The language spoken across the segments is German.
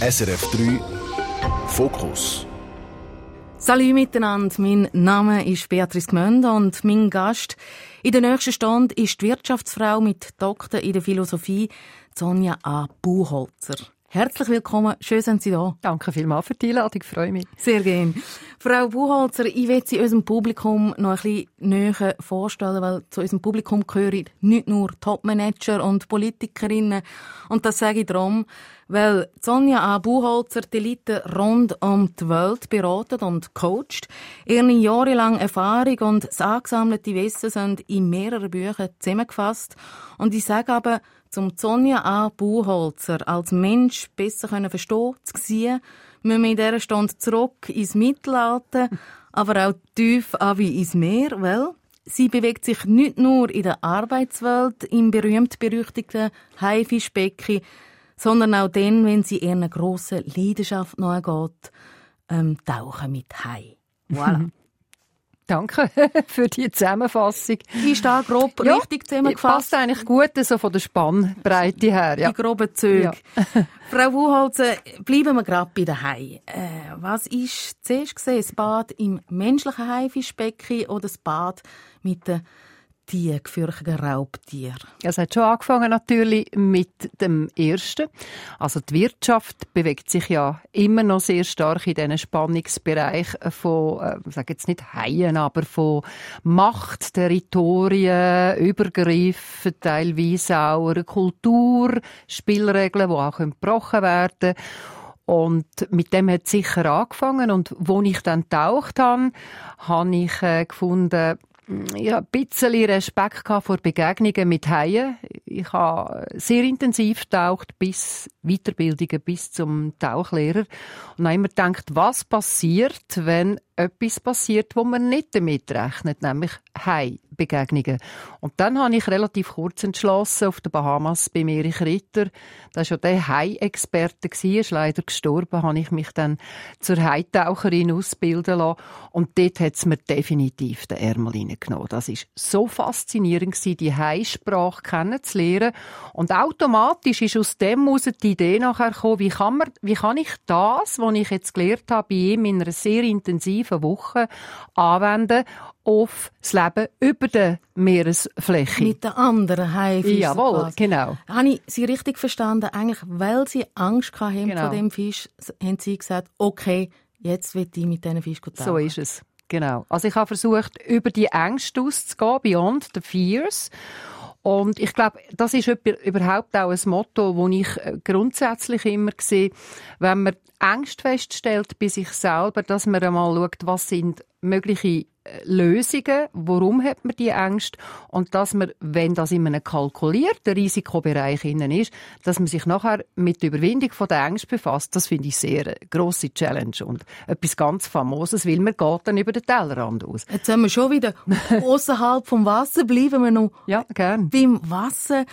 SRF 3 Fokus. Salut miteinander, mein Name ist Beatrice Gmönd und mein Gast in der nächsten Stunde ist die Wirtschaftsfrau mit Doktor in der Philosophie, Sonja A. Buchholzer. Herzlich willkommen, schön sind Sie da. Danke vielmals für die Einladung, freue mich. Sehr gerne. Frau Buchholzer, ich will Sie unserem Publikum noch ein bisschen näher vorstellen, weil zu unserem Publikum gehören nicht nur Topmanager und Politikerinnen. Und das sage ich darum, weil Sonja A. Buchholzer die Leute rund um die Welt beratet und coacht. Ihre jahrelange Erfahrung und das angesammelte Wissen sind in mehreren Büchern zusammengefasst. Und ich sage aber, zum Sonja A. Buchholzer als Mensch besser verstehen zu sehen, müssen wir in dieser Stunde zurück ins Mittelalter, aber auch tief wie ins Meer, weil sie bewegt sich nicht nur in der Arbeitswelt im berühmt-berüchtigten Haifischbecken, sondern auch dann, wenn sie ihrer grossen Leidenschaft nachgeht, ähm, tauchen mit Hai. Voilà. Danke für die Zusammenfassung. Ist da grob ja, richtig zusammengefasst? Passt eigentlich gut so von der Spannbreite her. Ja. Die groben Züge. Ja. Frau Wuholzen, bleiben wir gerade bei Haien. Äh, was ist zuerst gesehen, das Bad im menschlichen Haifischbecken oder das Bad mit den die gefürchteten Raubtiere? Es hat schon angefangen natürlich mit dem ersten. Also die Wirtschaft bewegt sich ja immer noch sehr stark in diesen Spannungsbereich von, äh, ich sage jetzt nicht Haien, aber von Macht, Territorien, Übergriffen, teilweise auch Kultur, Spielregeln, die auch gebrochen werden können. Und mit dem hat es sicher angefangen. Und wo ich dann taucht habe, habe ich äh, gefunden, ich habe ein bisschen Respekt vor Begegnungen mit Haien. Ich habe sehr intensiv getaucht, bis Weiterbildungen, bis zum Tauchlehrer. Und habe immer gedacht, was passiert, wenn etwas passiert, wo man nicht damit rechnet, nämlich Hai-Begegnungen. Und dann habe ich relativ kurz entschlossen, auf den Bahamas bei Erich Ritter, war ja der Hai-Experte, ist leider gestorben, habe ich mich dann zur Haitaucherin ausbilden lassen. Und dort hat es mir definitiv den Ärmel reingenommen. Das war so faszinierend die Hai-Sprache kennenzulernen. Und automatisch ist aus dem heraus die Idee nachher gekommen, wie kann, man, wie kann ich das, was ich jetzt gelernt habe, bei ihm in einer sehr intensiven intensiven Wochen anwenden auf das Leben über der Meeresfläche. Mit den anderen Haifischen. Jawohl, genau. Habe ich Sie richtig verstanden? Eigentlich, weil Sie Angst hatten genau. vor dem Fisch, haben Sie gesagt, okay, jetzt will ich mit diesen Fisch tauchen. So ist es. Genau. Also ich habe versucht, über die Ängste auszugehen, beyond the fears. Und ich glaube, das ist überhaupt auch ein Motto, das ich äh, grundsätzlich immer sehe, wenn man Ängste feststellt bei sich selber, dass man einmal schaut, was sind mögliche Lösungen, warum hat man die Ängste und dass man, wenn das in einem kalkulierten Risikobereich ist, dass man sich nachher mit der Überwindung von der Ängste befasst, das finde ich sehr eine grosse Challenge und etwas ganz Famoses, weil man geht dann über den Tellerrand aus. Jetzt sind wir schon wieder außerhalb vom Wasser, bleiben wir noch ja, gern. beim Wasser.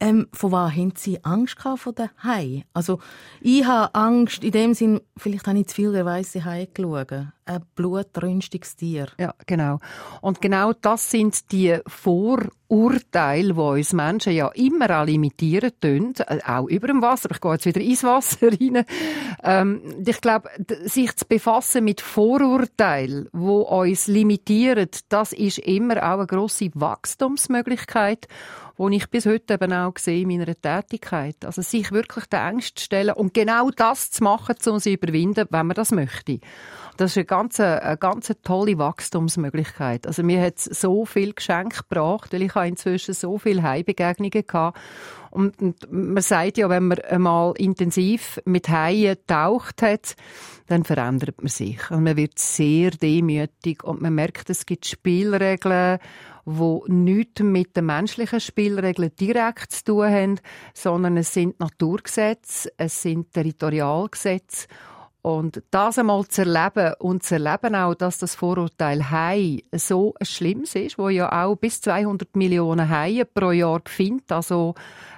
Ähm, von was haben Sie Angst gehabt von den Haien? Also ich habe Angst in dem Sinn, vielleicht habe ich zu viel der weiße Hai geschaut ein blutrünstiges Tier. Ja, genau. Und genau das sind die Vorurteile, die uns Menschen ja immer auch limitieren tun, äh, auch über dem Wasser. Ich gehe jetzt wieder ins Wasser rein. Ähm, ich glaube, sich zu befassen mit Vorurteilen, die uns limitieren, das ist immer auch eine grosse Wachstumsmöglichkeit die ich bis heute eben auch sehe in meiner Tätigkeit. Also sich wirklich der Ängste stellen und genau das zu machen, um sie überwinden, wenn man das möchte. Das ist eine ganz, eine ganz tolle Wachstumsmöglichkeit. Also mir hat so viel Geschenk gebracht, weil ich habe inzwischen so viele Heimbegegnungen gehabt. Und, und man sagt ja, wenn man einmal intensiv mit Haien taucht hat, dann verändert man sich. Und man wird sehr demütig und man merkt, es gibt Spielregeln, wo nichts mit den menschlichen Spielregeln direkt zu tun haben, sondern es sind Naturgesetze, es sind Territorialgesetze. Und das einmal zu erleben und zu erleben auch, dass das Vorurteil Hai so schlimm ist, wo ja auch bis 200 Millionen Haie pro Jahr findet, also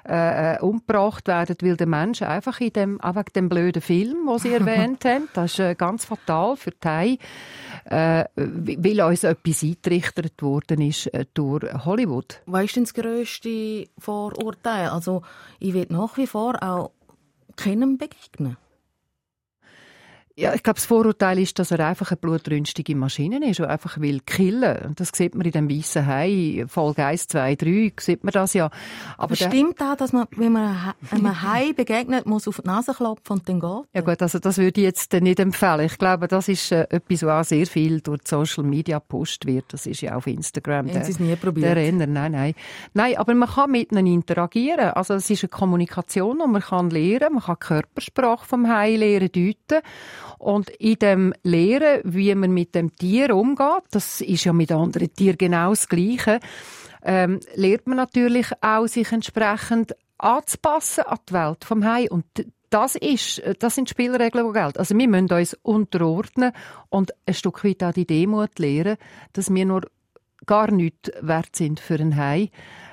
äh, äh, umgebracht werden, weil der Mensch einfach in dem, wegen dem blöden Film, den Sie erwähnt haben, das ist äh, ganz fatal für die Haie, äh, weil uns etwas eintrichtert worden ist äh, durch Hollywood. Was ist denn das grösste Vorurteil? Also ich will nach wie vor auch keinem begegnen. Ja, ich glaube, das Vorurteil ist, dass er einfach eine blutrünstige Maschine ist, die einfach will killen. Das sieht man in dem weißen Hai, Folge 1, 2, 3, sieht man das ja. Aber, Aber stimmt auch, dass man, wenn man einem Hai begegnet, muss auf die Nase klopfen und dann geht? Ja gut, also das würde ich jetzt nicht empfehlen. Ich glaube, das ist äh, etwas, was auch sehr viel durch Social Media gepostet wird. Das ist ja auf Instagram. Haben Sie es nie probiert? Der Renner, nein, nein. Nein, aber man kann mit ihnen interagieren. Also es ist eine Kommunikation und man kann lernen, man kann die Körpersprache vom Hai lernen, deuten. Und in dem Lehren, wie man mit dem Tier umgeht, das ist ja mit anderen Tieren genau das Gleiche, ähm, lernt man natürlich auch, sich entsprechend anzupassen an die Welt vom Hai. Und das ist, das sind Spielregeln, die gelten. Also wir müssen uns unterordnen und ein Stück weit auch die Demut lernen, dass wir nur gar nichts wert sind für ein Hai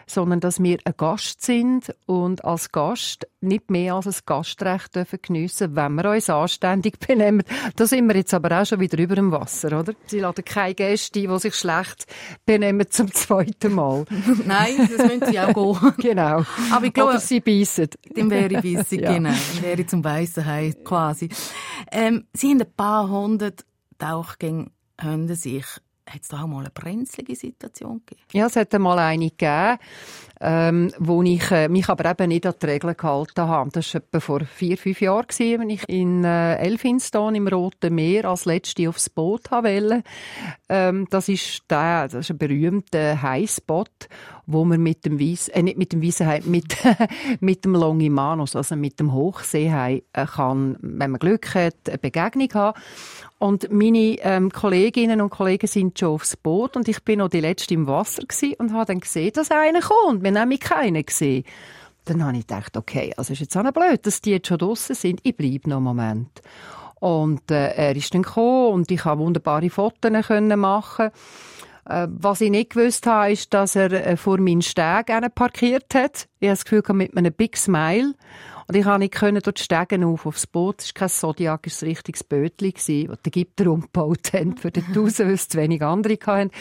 sondern dass wir ein Gast sind und als Gast nicht mehr als ein Gastrecht dürfen geniessen, wenn wir uns anständig benehmen. Da sind wir jetzt aber auch schon wieder über dem Wasser, oder? Sie laden keine Gäste ein, die sich schlecht benehmen zum zweiten Mal. Nein, das müssen sie auch gehen. genau. Aber ich glaube, oder sie beißen. Dann wäre ich beißen, ja. genau. Dann wäre ich zum Weissen Hai quasi. Ähm, sie haben ein paar hundert Tauchgänge haben sich hat es da auch mal eine brenzlige Situation gegeben? Ja, es hat einmal eine gegeben, ähm, wo ich äh, mich aber eben nicht an die Regeln gehalten habe. Das war etwa vor vier, fünf Jahren, als ich in äh, Elphinstone im Roten Meer als Letzte aufs Boot wollte. Ähm, das ist der, das ist ein berühmter Highspot, wo man mit dem Weiss, äh, nicht mit dem Weissenhai, mit, mit dem Longimanus, also mit dem Hochseehai, äh, kann, wenn man Glück hat, eine Begegnung haben. Und meine ähm, Kolleginnen und Kollegen sind schon aufs Boot und ich bin noch die letzte im Wasser und habe dann gesehen, dass einer kommt. Wir nämlich keinen gesehen. Dann habe ich gedacht, okay, also ist jetzt auch blöd, dass die jetzt schon draußen sind. Ich bleibe noch einen Moment. Und äh, er ist dann gekommen und ich habe wunderbare Fotos machen äh, was ich nicht gewusst habe, ist, dass er äh, vor meinen Steg parkiert hat. Ich habe das Gefühl, mit einem Big Smile. Und ich konnte nicht können durch die Stegen auf aufs Boot. Es war kein Zodiac, es war ein richtiges Bötli, das die Ägypter umgebaut haben für den Tausend, weil es zu wenig andere hatten.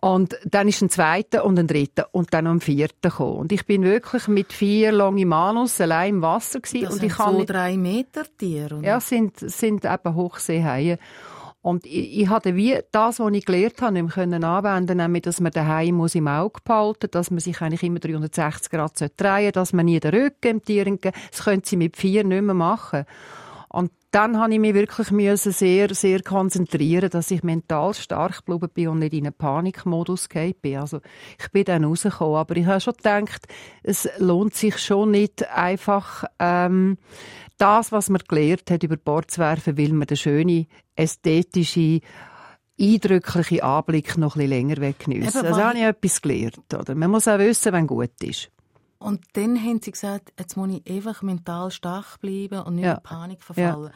Und dann ist ein zweiter und ein dritter und dann noch ein vierter gekommen. Und ich bin wirklich mit vier Longimanus allein im Wasser gewesen. Das und ich sind so drei Meter Tiere? Ja, sind, sind eben Hochseehaie. Und ich, ich hatte wie das, was ich gelernt habe, nicht können anwenden, nämlich, dass man daheim muss im Auge behalten, dass man sich eigentlich immer 360 Grad drehen sollte, dass man nie den Rücken im Tier Das können sie mit vier nicht mehr machen. Dann habe ich mich wirklich müssen sehr, sehr konzentrieren, dass ich mental stark geblieben bin und nicht in einen Panikmodus bin. Also ich bin dann rausgekommen, aber ich habe schon gedacht, es lohnt sich schon nicht einfach ähm, das, was man gelernt hat, über Bord zu werfen, weil man den schönen, ästhetischen, eindrücklichen Anblick noch ein bisschen länger weggeniessen. Also habe ich etwas gelernt. Oder? Man muss auch wissen, wenn gut ist. Und dann haben sie gesagt, jetzt muss ich einfach mental stark bleiben und nicht ja. in Panik verfallen. Ja.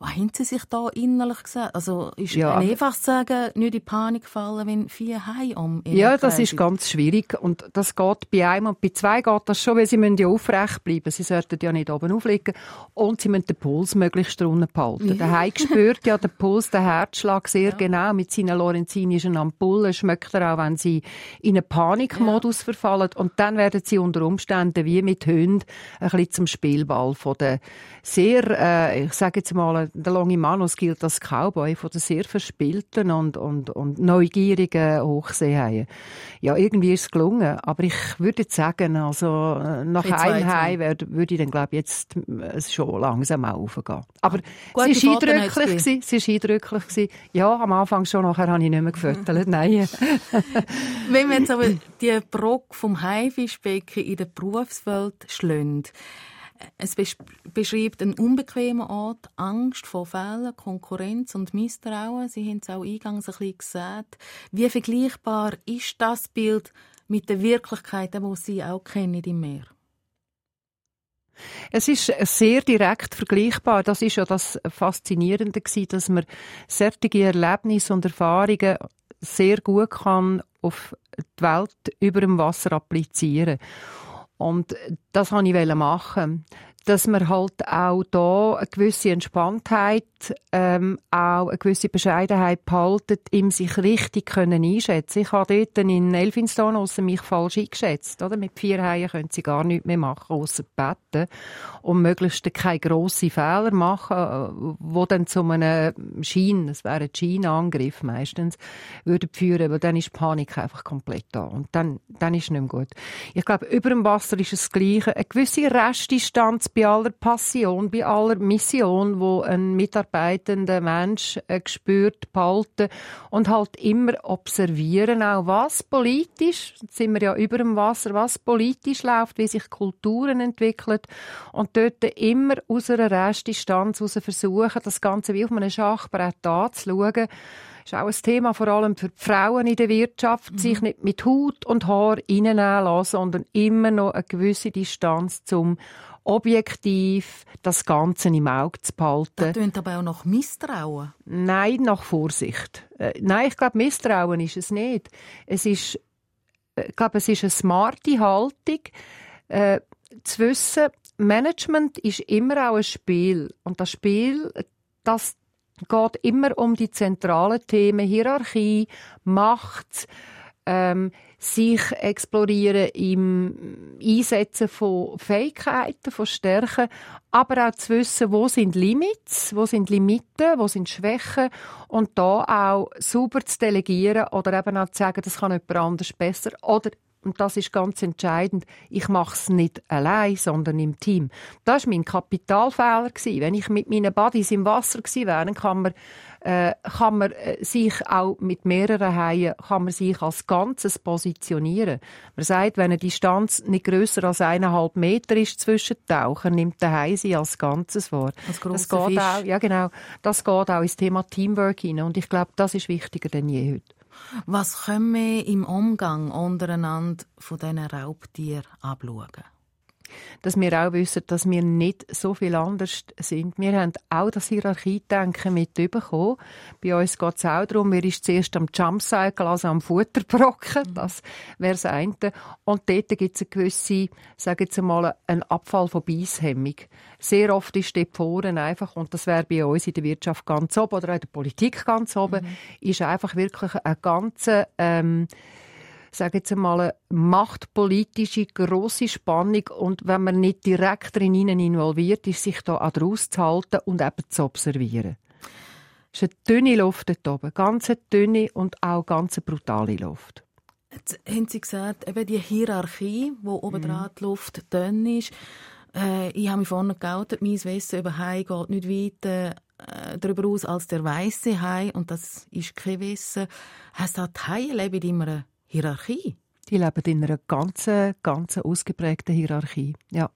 Was haben Sie sich da innerlich gesagt? Also ist ja. einfach zu sagen, nicht in Panik fallen, wenn vier Hai um Ja, das ist ganz schwierig und das geht bei einem und bei zwei geht das schon, weil sie müssen ja aufrecht bleiben. Sie sollten ja nicht oben aufliegen und sie müssen den Puls möglichst drunter behalten. Ja. Der Hai spürt ja den Puls, den Herzschlag sehr ja. genau mit seinen lorenzinischen Ampullen. Schmeckt er auch, wenn sie in einen Panikmodus ja. verfallen und dann werden sie unter Umständen wie mit Hunden ein bisschen zum Spielball von der sehr, äh, ich sage jetzt mal, der Longimanus gilt als Cowboy von den sehr verspielten und, und, und neugierigen Hochseehaien. Ja, irgendwie ist es gelungen. Aber ich würde sagen, also, äh, nach einem Hai würde ich dann, glaube jetzt äh, schon langsam aufgehen. Aber ah, es war eindrücklich. Gewesen. Es war eindrücklich. Gewesen. Ja, am Anfang schon, nachher habe ich nicht mehr gefüttert. Nein. Wenn wir jetzt aber die Brocke vom Haifischbecken in der Berufswelt schlönd, es beschreibt einen unbequemen Ort, Angst vor Fehlern, Konkurrenz und Misstrauen. Sie haben es auch eingangs ein bisschen gesagt. Wie vergleichbar ist das Bild mit der Wirklichkeit, die Sie auch kennen im Meer? Es ist sehr direkt vergleichbar. Das ist ja das Faszinierende gewesen, dass man solche Erlebnisse und Erfahrungen sehr gut kann auf die Welt über dem Wasser applizieren. Und das wollte ich machen. Dass man halt auch da eine gewisse Entspanntheit, ähm, auch eine gewisse Bescheidenheit behalten, im sich richtig können einschätzen. Ich habe dort in Elphinstone außer mich falsch eingeschätzt, oder? Mit vier Haien können sie gar nichts mehr machen, außer betten. Und möglichst keine grossen Fehler machen, wo dann zu einem Schein, es wäre ein Scheinangriff meistens, würde führen, weil dann ist die Panik einfach komplett da. Und dann, dann ist es nicht mehr gut. Ich glaube, über dem Wasser ist es das Gleiche. Eine gewisse Restdistanz bei aller Passion, bei aller Mission, wo ein mitarbeitender Mensch äh, gespürt behalten und halt immer observieren, auch was politisch, jetzt sind wir ja über dem Wasser, was politisch läuft, wie sich Kulturen entwickeln und dort immer aus einer Restdistanz heraus versuchen, das Ganze wie auf einem Schachbrett anzuschauen ist auch ein Thema vor allem für die Frauen in der Wirtschaft, mhm. sich nicht mit Haut und Haar reinnehmen lassen, sondern immer noch eine gewisse Distanz zum objektiv das Ganze im Auge zu behalten. Das klingt aber auch nach Misstrauen. Nein, nach Vorsicht. Äh, nein, ich glaube, Misstrauen ist es nicht. Es ist, äh, ich glaube, es ist eine smarte Haltung, äh, zu wissen, Management ist immer auch ein Spiel. Und das Spiel, das geht immer um die zentralen Themen Hierarchie, Macht, ähm, sich explorieren im Einsetzen von Fähigkeiten, von Stärken, aber auch zu wissen, wo sind Limits, wo sind Limiten, wo sind Schwächen und da auch super zu delegieren oder eben auch zu sagen, das kann jemand anders besser oder und das ist ganz entscheidend, ich mache es nicht allein, sondern im Team. Das war mein Kapitalfehler. Wenn ich mit meinen Buddies im Wasser wäre, dann kann man, äh, kann man äh, sich auch mit mehreren Haien kann man sich als Ganzes positionieren. Man sagt, wenn eine Distanz nicht grösser als eineinhalb Meter ist zwischen Tauchern, nimmt der Hai sie als Ganzes vor. Als das geht Fisch. auch, ja genau, das geht auch ins Thema Teamwork hinein. Und ich glaube, das ist wichtiger denn je heute. Was können wir im Umgang untereinander von diesen Raubtieren abschauen? Dass wir auch wissen, dass wir nicht so viel anders sind. Wir haben auch das Hierarchiedenken mitbekommen. Bei uns geht es auch darum, wer ist zuerst am Jumpcycle, also am Futterbrocken. Mhm. Das wäre das eine. Und dort gibt es eine gewisse, sage jetzt einmal, einen Abfall von Beisshemmung. Sehr oft ist dort vorne einfach, und das wäre bei uns in der Wirtschaft ganz oben oder in der Politik ganz oben, mhm. ist einfach wirklich eine ganze, ähm, sage jetzt einmal, eine machtpolitische grosse Spannung und wenn man nicht direkt darin involviert ist, sich da auch rauszuhalten und eben zu observieren. Es ist eine dünne Luft dort oben, ganz dünne und auch ganz brutale Luft. Jetzt haben Sie gesagt, eben die Hierarchie, wo oben mhm. die Luft dünn ist. Äh, ich habe mich vorne geoutet, mein Wissen über Hai geht nicht weiter äh, darüber aus als der weiße Hai und das ist kein Wissen. Heißt das, die Haie leben in einer Hierarchie? Die leben in einer ganz, ganz ausgeprägten Hierarchie, ja.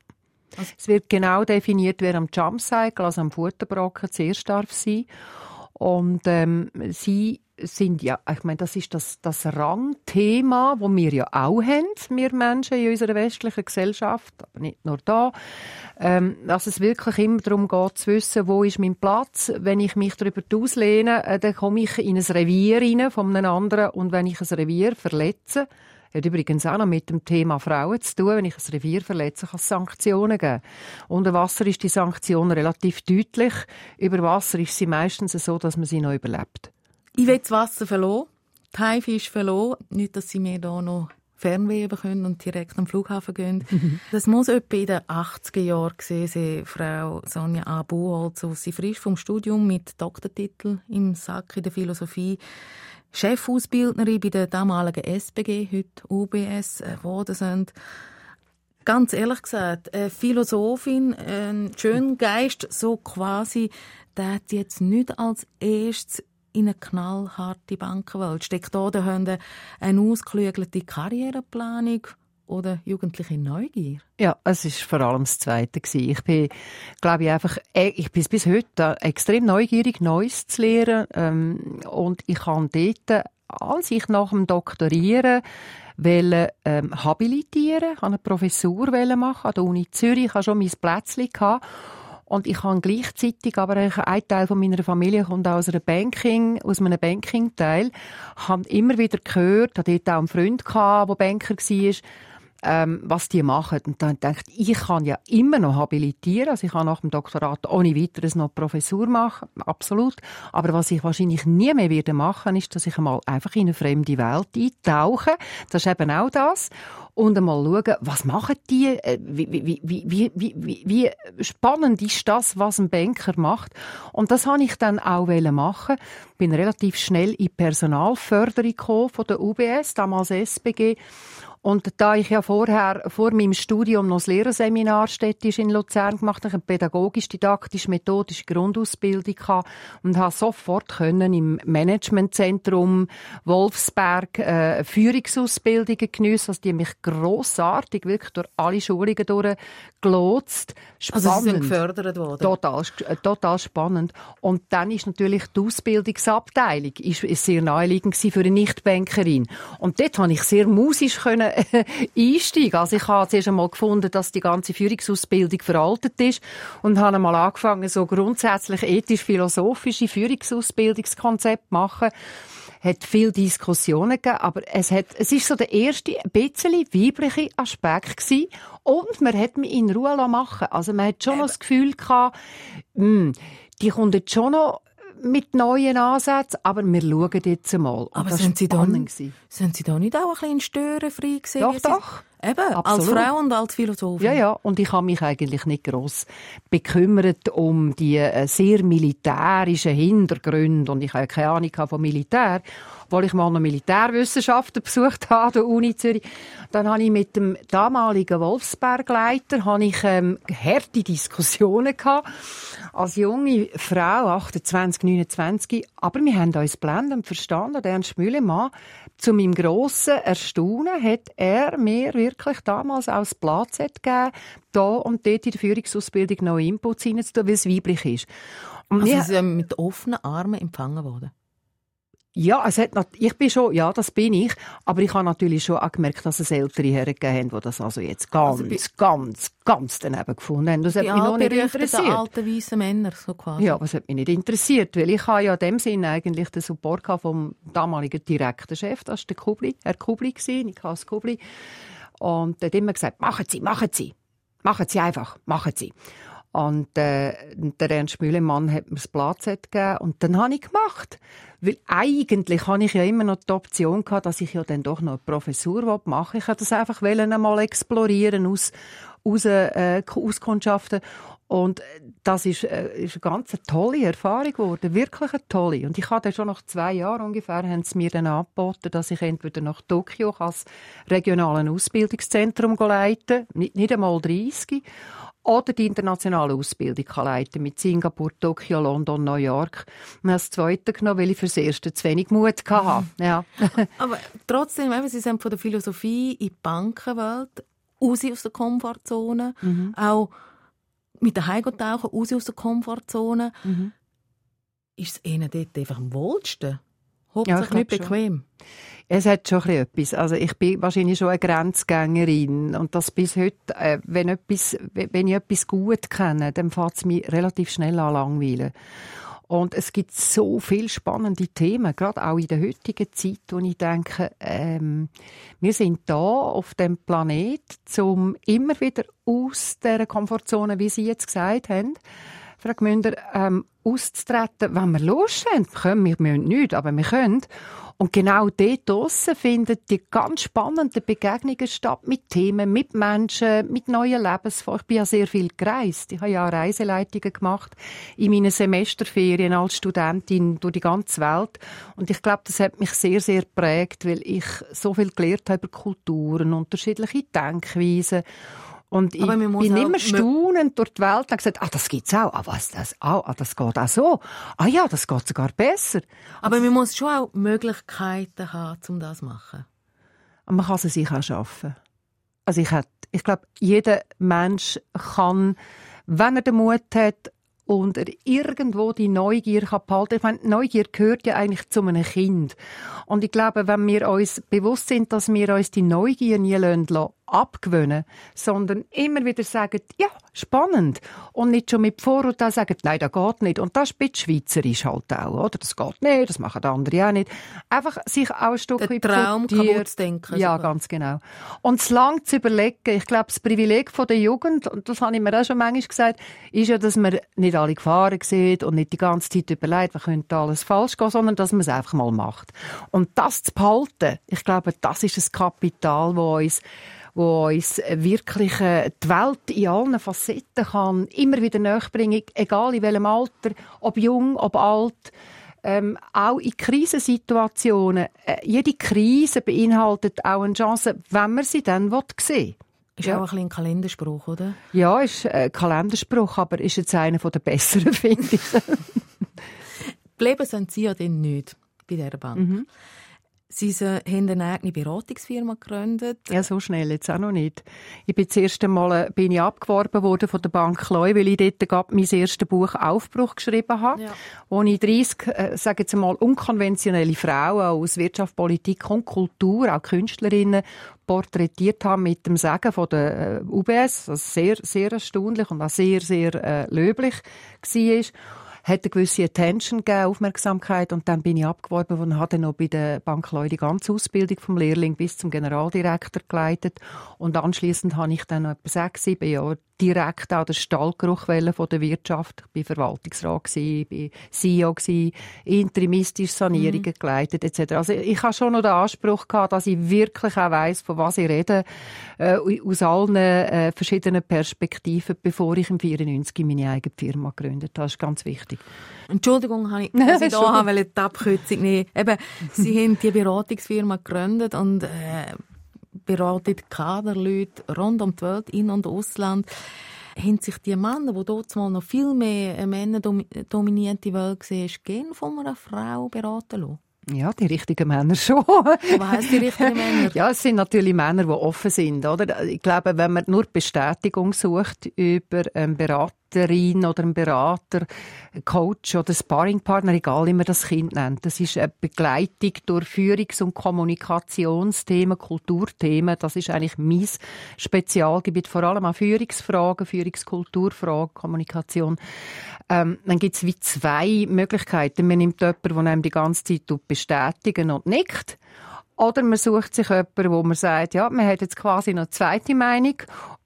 Also es wird genau definiert, wer am Jumpcycle, also am Futterbrocken, zuerst darf sein. Und ähm, sie sind ja, ich meine, das ist das, das Rangthema, wo wir ja auch haben, wir Menschen in unserer westlichen Gesellschaft, aber nicht nur da, ähm, dass es wirklich immer darum geht, zu wissen, wo ist mein Platz. Wenn ich mich darüber auslehne, äh, dann komme ich in ein Revier rein von einem anderen und wenn ich ein Revier verletze, hat übrigens auch noch mit dem Thema Frauen zu tun. Wenn ich ein Revier verletze, kann es Sanktionen geben. Unter Wasser ist die Sanktion relativ deutlich. Über Wasser ist sie meistens so, dass man sie noch überlebt. Ich will das Wasser verloren, die Haifisch verloren. Nicht, dass sie mir da noch Fernweh können und direkt am Flughafen gehen. Mhm. Das muss etwa in den 80er Jahren gesehen sein, Frau Sonja A. Buchholz, also sie frisch vom Studium mit Doktortitel im Sack in der Philosophie, Chefausbildnerin bei der damaligen SBG, heute UBS, äh, geworden sind. Ganz ehrlich gesagt, eine Philosophin, ein Schöngeist, so quasi, der hat jetzt nicht als erstes in eine knallharte Bankenwelt. Steckt da dahinter eine ausgeklügelte Karriereplanung oder jugendliche Neugier? Ja, es ist vor allem das Zweite Ich bin, glaube ich, einfach, äh, ich bin bis heute extrem neugierig, Neues zu lernen. Ähm, und ich kann dort, als ich nach dem Doktorieren wollte, ähm, habilitieren, eine Professur machen an der Uni Zürich, ich hatte schon mein Plätzchen. Und ich habe gleichzeitig, aber ein Teil von meiner Familie kommt aus, einer Banking, aus einem Banking-Teil, habe immer wieder gehört, hatte dort auch einen Freund gehabt, der Banker war, ähm, was die machen. Und dann denkt ich kann ja immer noch habilitieren, also ich kann nach dem Doktorat ohne weiteres noch Professur machen, absolut. Aber was ich wahrscheinlich nie mehr werde machen, ist, dass ich einmal einfach in eine fremde Welt eintauche. Das ist eben auch das und einmal schauen, was machen die, äh, wie, wie, wie, wie, wie, wie spannend ist das, was ein Banker macht. Und das habe ich dann auch machen. Bin relativ schnell in Personalförderung gekommen von der UBS, damals SBG und da ich ja vorher, vor meinem Studium noch das Lehrerseminar städtisch in Luzern gemacht habe, eine pädagogisch-didaktisch-methodische Grundausbildung hatte und habe sofort können im Managementzentrum Wolfsberg äh, Führungsausbildungen geniessen. Also die haben mich grossartig wirklich durch alle Schulungen durchgelotst. Spannend. Also sie sind gefördert worden? Total, äh, total spannend. Und dann ist natürlich die Ausbildungsabteilung ist, ist sehr naheliegend für eine Nichtbankerin. Und dort habe ich sehr musisch können einsteigen. Also ich habe zuerst einmal gefunden, dass die ganze Führungsausbildung veraltet ist und habe einmal angefangen, so grundsätzlich ethisch-philosophische Führungsausbildungskonzepte machen hat viel Diskussionen gegeben, aber es hat, es ist so der erste ein bisschen weibliche Aspekt gewesen. und man hat mich in Ruhe machen Also man hat schon noch das Gefühl gehabt, mh, hm, die kommt jetzt schon noch mit neuen Ansätzen, aber wir schauen jetzt mal. aber sind Sie, dann, sind Sie da nicht auch ein bisschen störenfrei gewesen? Doch, doch. Eben, Absolut. als Frau und als Philosophin. Ja, ja. Und ich habe mich eigentlich nicht gross bekümmert um die äh, sehr militärischen Hintergründe. Und ich habe keine Ahnung von Militär. Obwohl ich mal noch Militärwissenschaften besucht habe an der Uni Zürich. Dann habe ich mit dem damaligen Wolfsbergleiter habe ich, ähm, harte Diskussionen gehabt. Als junge Frau, 28, 29. Aber wir haben uns blendend verstanden. Der Ernst Müllemann, zu meinem grossen Erstaunen, hat er mir wirklich damals das Platz gegeben, da und dort in der Führungsausbildung noch Inputs hineinzutun, weil es weiblich ist. Und also Sie sind mit offenen Armen empfangen worden? Ja, es hat, ich bin schon, ja, das bin ich, aber ich habe natürlich schon auch gemerkt, dass es ältere Herren gegeben haben, die das also jetzt ganz, also ganz, ganz daneben gefunden haben. Das hat mich noch nicht interessiert. alten weißen Männer, so quasi. Ja, was hat mich nicht interessiert, weil ich habe ja in dem Sinne eigentlich den Support vom damaligen direkten Chef, das war der Kubli, Herr Kubli, Nikas Kubli. Und der hat immer gesagt, machen Sie, machen Sie. Machen Sie einfach, machen Sie. Und äh, der Ernst Müllemann hat mir das Platz gegeben und dann habe ich gemacht. Weil eigentlich habe ich ja immer noch die Option gehabt, dass ich ja dann doch noch eine Professur machen Ich wollte das einfach einmal explorieren, aus, aus, äh, auskundschaften. Und das ist, äh, ist eine ganz tolle Erfahrung geworden, wirklich eine tolle. Und ich hatte schon nach zwei Jahren ungefähr, haben sie mir dann angeboten, dass ich entweder nach Tokio als regionalen Ausbildungszentrum leiten nicht, nicht einmal 30 oder die internationale Ausbildung kann leiten mit Singapur, Tokio, London, New York. Und das zweite genommen, weil ich für das erste zu wenig Mut hatte. Ja. Aber trotzdem, Sie sind von der Philosophie in die Bankenwelt, raus aus der Komfortzone, mhm. auch mit der Heimtauchen raus aus der Komfortzone. Mhm. Ist es Ihnen dort einfach am wohlsten? Hauptsächlich ja, nicht bequem. Schon. Es hat schon etwas. Also ich bin wahrscheinlich schon eine Grenzgängerin und das bis heute, äh, wenn, etwas, wenn ich etwas gut kenne, dann fängt es mich relativ schnell an langweilen. Und es gibt so viele spannende Themen, gerade auch in der heutigen Zeit, wo ich denke, ähm, wir sind da auf dem Planet, um immer wieder aus der Komfortzone, wie Sie jetzt gesagt haben, Frau Gmünder, ähm, auszutreten, wenn wir Lust haben. Können wir, wir müssen nicht, aber wir können. Und genau dort draussen finden die ganz spannenden Begegnungen statt mit Themen, mit Menschen, mit neuen Lebensformen. Ich bin ja sehr viel gereist. Ich habe ja Reiseleitungen gemacht in meinen Semesterferien als Studentin durch die ganze Welt. Und ich glaube, das hat mich sehr, sehr prägt, weil ich so viel gelernt habe über Kulturen, unterschiedliche Denkweisen. Und ich bin immer staunend durch die Welt und gesagt, ah, das gibt's auch. Ah, was, das, ah, ah, das geht auch so. Ah ja, das geht sogar besser. Aber man muss schon auch Möglichkeiten haben, um das zu machen. Und man kann sie sich auch schaffen. Also ich, ich glaube, jeder Mensch kann, wenn er den Mut hat, und er irgendwo die Neugier kann behalten. Ich meine, Neugier gehört ja eigentlich zu einem Kind. Und ich glaube, wenn wir uns bewusst sind, dass wir uns die Neugier nie anlösen abgewöhnen, sondern immer wieder sagen, ja, spannend. Und nicht schon mit Vorurteilen sagen, nein, das geht nicht. Und das ist ein bisschen schweizerisch halt auch, oder? Das geht nicht, das machen andere auch nicht. Einfach sich auch ein Stück weit Traum kaputt denken. Ja, sogar. ganz genau. Und es lang zu überlegen, ich glaube, das Privileg der Jugend, und das habe ich mir auch schon manchmal gesagt, ist ja, dass man nicht alle Gefahren sieht und nicht die ganze Zeit überlegt, was könnte alles falsch gehen, sondern dass man es einfach mal macht. Und das zu behalten, ich glaube, das ist ein Kapital, das uns wo uns wirklich äh, die Welt in allen Facetten kann immer wieder nachbringen, egal in welchem Alter, ob jung, ob alt. Ähm, auch in Krisensituationen. Äh, jede Krise beinhaltet auch eine Chance, wenn man sie dann sehen will. Ist ja. auch ein, bisschen ein Kalenderspruch, oder? Ja, ist ein Kalenderspruch, aber ist jetzt einer der besseren, finde ich. Geblieben sind Sie ja dann nicht bei dieser Bank. Mhm. Sie haben eine eigene Beratungsfirma gegründet. Ja, so schnell jetzt auch noch nicht. Ich bin das erste Mal bin ich abgeworben worden von der Bank Leu, weil ich dort gerade mein erstes Buch Aufbruch geschrieben habe, ja. wo ich 30, äh, sage jetzt mal, unkonventionelle Frauen aus Wirtschaft, Politik und Kultur, auch Künstlerinnen, porträtiert habe mit dem Sagen von der äh, UBS, was sehr, sehr erstaunlich und auch sehr, sehr äh, löblich war hat eine gewisse Attention gegeben, Aufmerksamkeit. Und dann bin ich abgeworben und habe noch bei der Bank Leu die ganze Ausbildung vom Lehrling bis zum Generaldirektor geleitet. Und anschließend habe ich dann noch etwa sechs, sieben Jahre direkt auch den Stallgeruch von der Wirtschaft. Ich war Verwaltungsrat, ich war CEO, interimistisch Sanierungen mhm. geleitet etc. Also ich habe schon noch den Anspruch gehabt, dass ich wirklich auch weiss, von was ich rede, äh, aus allen äh, verschiedenen Perspektiven, bevor ich im 94 meine eigene Firma gegründet habe. Das ist ganz wichtig. Entschuldigung, habe ich, dass ich da habe, die Abkürzung nicht. Eben, Sie haben die Beratungsfirma gegründet und äh, beratet Kaderleute rund um die Welt, in- und ausland. Haben sich die Männer, die dort mal noch viel mehr Männer dominierte Welt war, gern von einer Frau beraten lassen? Ja, die richtigen Männer schon. Was heisst die richtigen Männer? Ja, es sind natürlich Männer, die offen sind, oder? Ich glaube, wenn man nur Bestätigung sucht über einen Berater, Beraterin oder ein Berater, ein Coach oder Sparringpartner, egal wie man das Kind nennt. Das ist eine Begleitung durch Führungs- und Kommunikationsthemen, Kulturthemen. Das ist eigentlich mein Spezialgebiet, vor allem auch Führungsfragen, Führungskulturfragen, Kommunikation. Ähm, dann gibt es wie zwei Möglichkeiten. Man nimmt jemanden, der einem die ganze Zeit bestätigen und nickt. Oder man sucht sich jemanden, wo man sagt, ja, man hat jetzt quasi noch eine zweite Meinung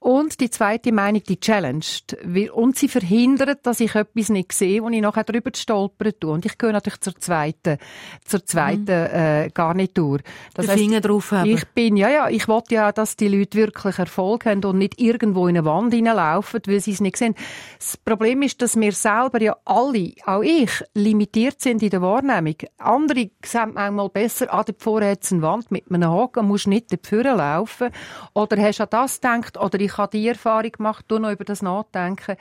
und die zweite Meinung, die challenged. Und sie verhindert, dass ich etwas nicht sehe, wo ich nachher drüber stolpern tue. Und ich gehe natürlich zur zweiten, zur zweiten, mhm. äh, gar nicht durch. Das heißt, Finger drauf haben. Ich bin, ja, ja, ich wollte ja, dass die Leute wirklich Erfolg haben und nicht irgendwo in eine Wand hineinlaufen, weil sie es nicht sehen. Das Problem ist, dass wir selber ja alle, auch ich, limitiert sind in der Wahrnehmung. Andere sehen manchmal besser, ah, dort jetzt eine Wand mit einem Haken, musst nicht dafür laufen. Oder hast du an das gedacht, oder ich habe die Erfahrung gemacht, du noch über das nachdenken.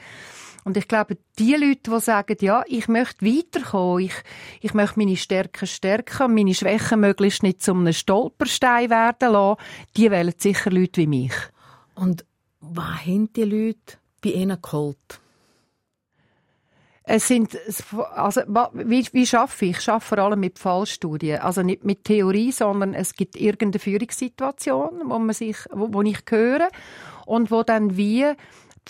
Und ich glaube, die Leute, die sagen, ja, ich möchte weiterkommen, ich, ich möchte meine Stärken stärken, meine Schwächen möglichst nicht zum einem Stolperstein werden lassen, die wählen sicher Leute wie mich. Und was haben die Leute bei ihnen geholt? Es sind, also, wie, wie schaffe ich? Ich schaffe vor allem mit Fallstudien. Also nicht mit Theorie, sondern es gibt irgendeine Führungssituation, wo man sich, wo, wo ich höre und wo dann wie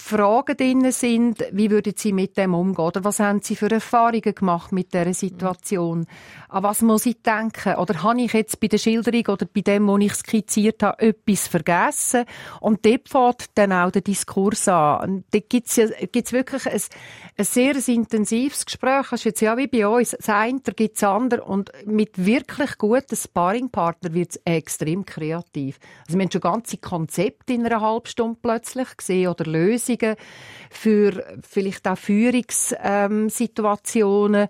Fragen drin sind, wie würden Sie mit dem umgehen? Oder was haben Sie für Erfahrungen gemacht mit dieser Situation? An was muss ich denken? Oder habe ich jetzt bei der Schilderung oder bei dem, was ich skizziert habe, etwas vergessen? Und dort fängt dann auch der Diskurs an. Dort gibt es ja, gibt's wirklich ein, ein sehr intensives Gespräch. Das ist jetzt ja wie bei uns. Das eine gibt es andere. Und mit wirklich guten Sparringpartnern wird es extrem kreativ. Also wir haben schon ganze Konzepte in einer halben Stunde plötzlich gesehen oder Lösungen für vielleicht auch Führungssituationen,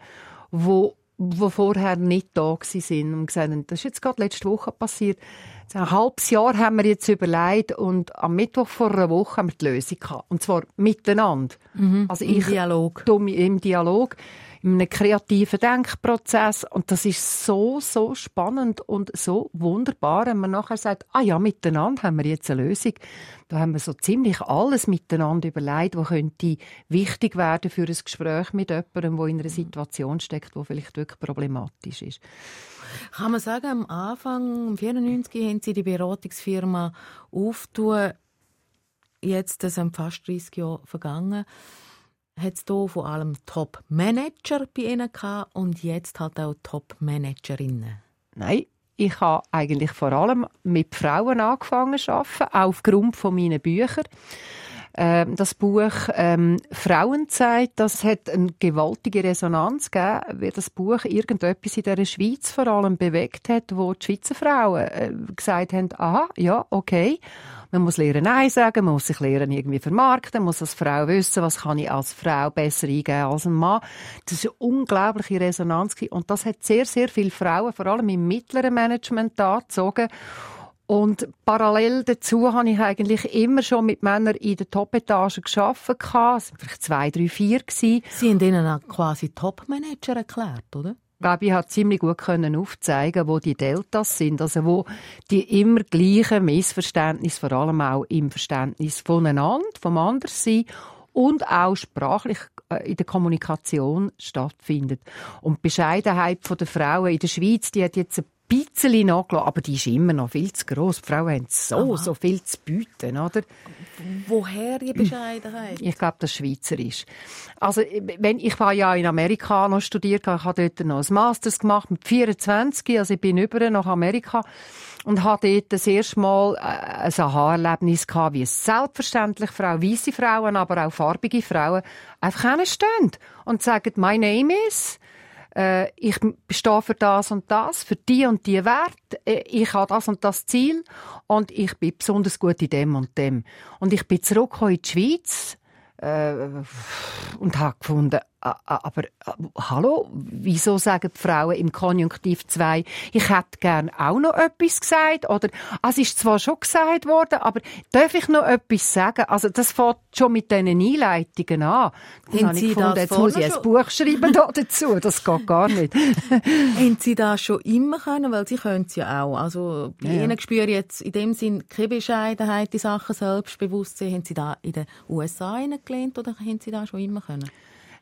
wo die vorher nicht da sind und gesagt haben, das ist jetzt gerade letzte Woche passiert. Ein halbes Jahr haben wir jetzt überlegt und am Mittwoch vor einer Woche haben wir die Lösung gehabt. Und zwar miteinander. Mhm, also Im ich, Dialog. Im Dialog. In einem kreativen Denkprozess. Und das ist so, so spannend und so wunderbar, wenn man nachher sagt, ah ja, miteinander haben wir jetzt eine Lösung. Da haben wir so ziemlich alles miteinander überlegt, was könnte wichtig werden für ein Gespräch mit jemandem, der in einer Situation steckt, wo vielleicht wirklich problematisch ist. Kann man sagen, am Anfang, im 94, haben Sie die Beratungsfirma aufgetan. Jetzt sind fast 30 Jahre vergangen. Hat es hier vor allem Top-Manager bei Ihnen gehabt und jetzt halt auch Top-Managerinnen? Nein, ich habe eigentlich vor allem mit Frauen angefangen zu arbeiten, aufgrund von meinen Büchern. Ähm, das Buch ähm, Frauenzeit, das hat eine gewaltige Resonanz gegeben, weil das Buch irgendetwas in der Schweiz vor allem bewegt hat, wo die Schweizer Frauen äh, gesagt haben, aha, ja, okay, man muss lernen Nein sagen, man muss sich lernen irgendwie vermarkten, man muss als Frau wissen, was kann ich als Frau besser eingeben als ein Mann. Das ist eine unglaubliche Resonanz und das hat sehr, sehr viele Frauen, vor allem im mittleren Management, angezogen. Und parallel dazu habe ich eigentlich immer schon mit Männern in der Top-Etage gearbeitet. Es waren vielleicht zwei, drei, vier. Sie haben ihnen quasi Top-Manager erklärt, oder? Glaube, ich habe ziemlich gut können aufzeigen, wo die Deltas sind, also wo die immer gleichen Missverständnisse, vor allem auch im Verständnis voneinander, vom anderen sein und auch sprachlich äh, in der Kommunikation stattfindet. Und die Bescheidenheit der Frauen in der Schweiz, die hat jetzt ein bisschen nachgelassen, aber die ist immer noch viel zu gross. Die Frauen haben so, Aha. so viel zu bieten, oder? Woher die Bescheidenheit? Ich glaube, das ist schweizerisch. Also, wenn, ich war ja in Amerika noch studiert, ich habe dort noch ein Masters gemacht mit 24, also ich bin über nach Amerika und habe dort das erste Mal äh, ein Aha-Erlebnis gehabt, wie es selbstverständlich Frauen, weiße Frauen, aber auch farbige Frauen einfach stehen und sagen, my name is, äh, ich stehe für das und das, für die und die Werte, äh, ich habe das und das Ziel und ich bin besonders gut in dem und dem. Und ich bin zurückgekommen in die Schweiz äh, und habe gefunden, aber hallo, wieso sagen die Frauen im Konjunktiv 2, ich hätte gern auch noch etwas gesagt? Oder, ah, es ist zwar schon gesagt worden, aber darf ich noch etwas sagen? Also, das fängt schon mit diesen Einleitungen an. Dann habe ich gefunden, jetzt muss ich ein Buch schreiben da dazu. Das geht gar nicht. Haben Sie das schon immer können? Weil Sie können es ja auch. Also, bei ja. Ihnen spüre ich jetzt in dem Sinn keine Bescheidenheit in Sachen Selbstbewusstsein. Haben Sie da in den USA gelernt oder haben Sie da schon immer können?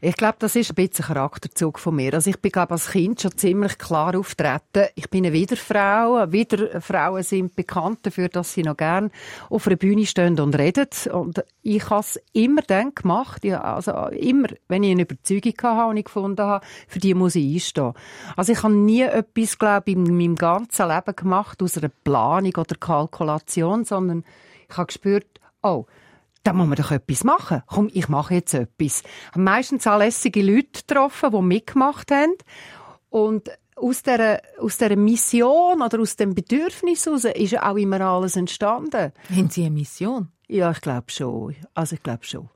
Ich glaube, das ist ein bisschen ein Charakterzug von mir. Also ich bin, glaube als Kind schon ziemlich klar auftreten. Ich bin eine Widerfrau. Widerfrauen sind bekannt dafür, dass sie noch gern auf einer Bühne stehen und reden. Und ich habe es immer dann gemacht. Ja, also immer, wenn ich eine Überzeugung hatte und ich gefunden habe, für die muss ich einstehen. Also ich habe nie etwas, glaube ich, in meinem ganzen Leben gemacht aus einer Planung oder Kalkulation, sondern ich habe gespürt, oh, da muss man doch etwas machen. Komm, ich mache jetzt etwas. Ich habe meistens lässige Leute getroffen, die mitgemacht haben. Und aus dieser, aus dieser Mission oder aus dem Bedürfnis heraus ist auch immer alles entstanden. Haben Sie eine Mission? Ja, ich glaube schon. Also ich glaube schon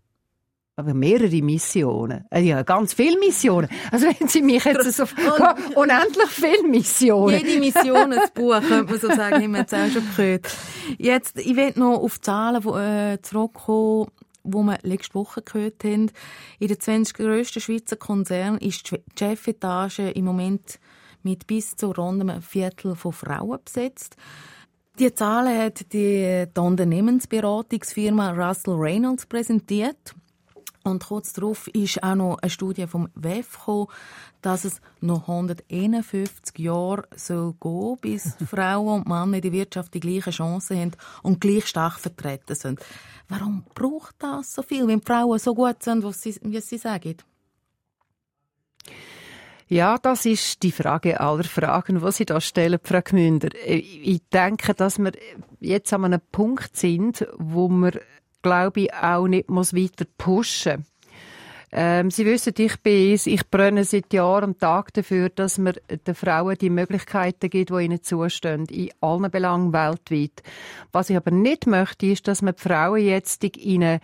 aber mehrere Missionen. Äh, ja, ganz viele Missionen. Also wenn Sie mich jetzt so unendlich viele Missionen. Jede Mission ein Buch, könnte man so sagen, haben wir jetzt auch schon gehört. Jetzt, ich will noch auf die Zahlen äh, zurückkommen, wo wir letzte Woche gehört haben. In den 20 grössten Schweizer Konzernen ist die Chefetage im Moment mit bis zu rund einem Viertel von Frauen besetzt. Die Zahlen hat die, die Unternehmensberatungsfirma Russell Reynolds präsentiert. Und kurz darauf ist auch noch eine Studie vom WEF gekommen, dass es noch 151 Jahre soll gehen, bis Frauen und Männer in der Wirtschaft die gleichen Chancen haben und gleich stark vertreten sind. Warum braucht das so viel, wenn Frauen so gut sind, wie sie, wie sie sagen? Ja, das ist die Frage aller Fragen, die Sie da stellen, Frau Gmünder. Ich denke, dass wir jetzt an einem Punkt sind, wo wir glaube ich, auch nicht muss weiter pushen ähm, Sie wissen, ich bin ich brenne seit Jahr und Tag dafür, dass man den Frauen die Möglichkeiten gibt, die ihnen zustehen, in allen Belangen weltweit. Was ich aber nicht möchte, ist, dass man die Frauen jetzt in eine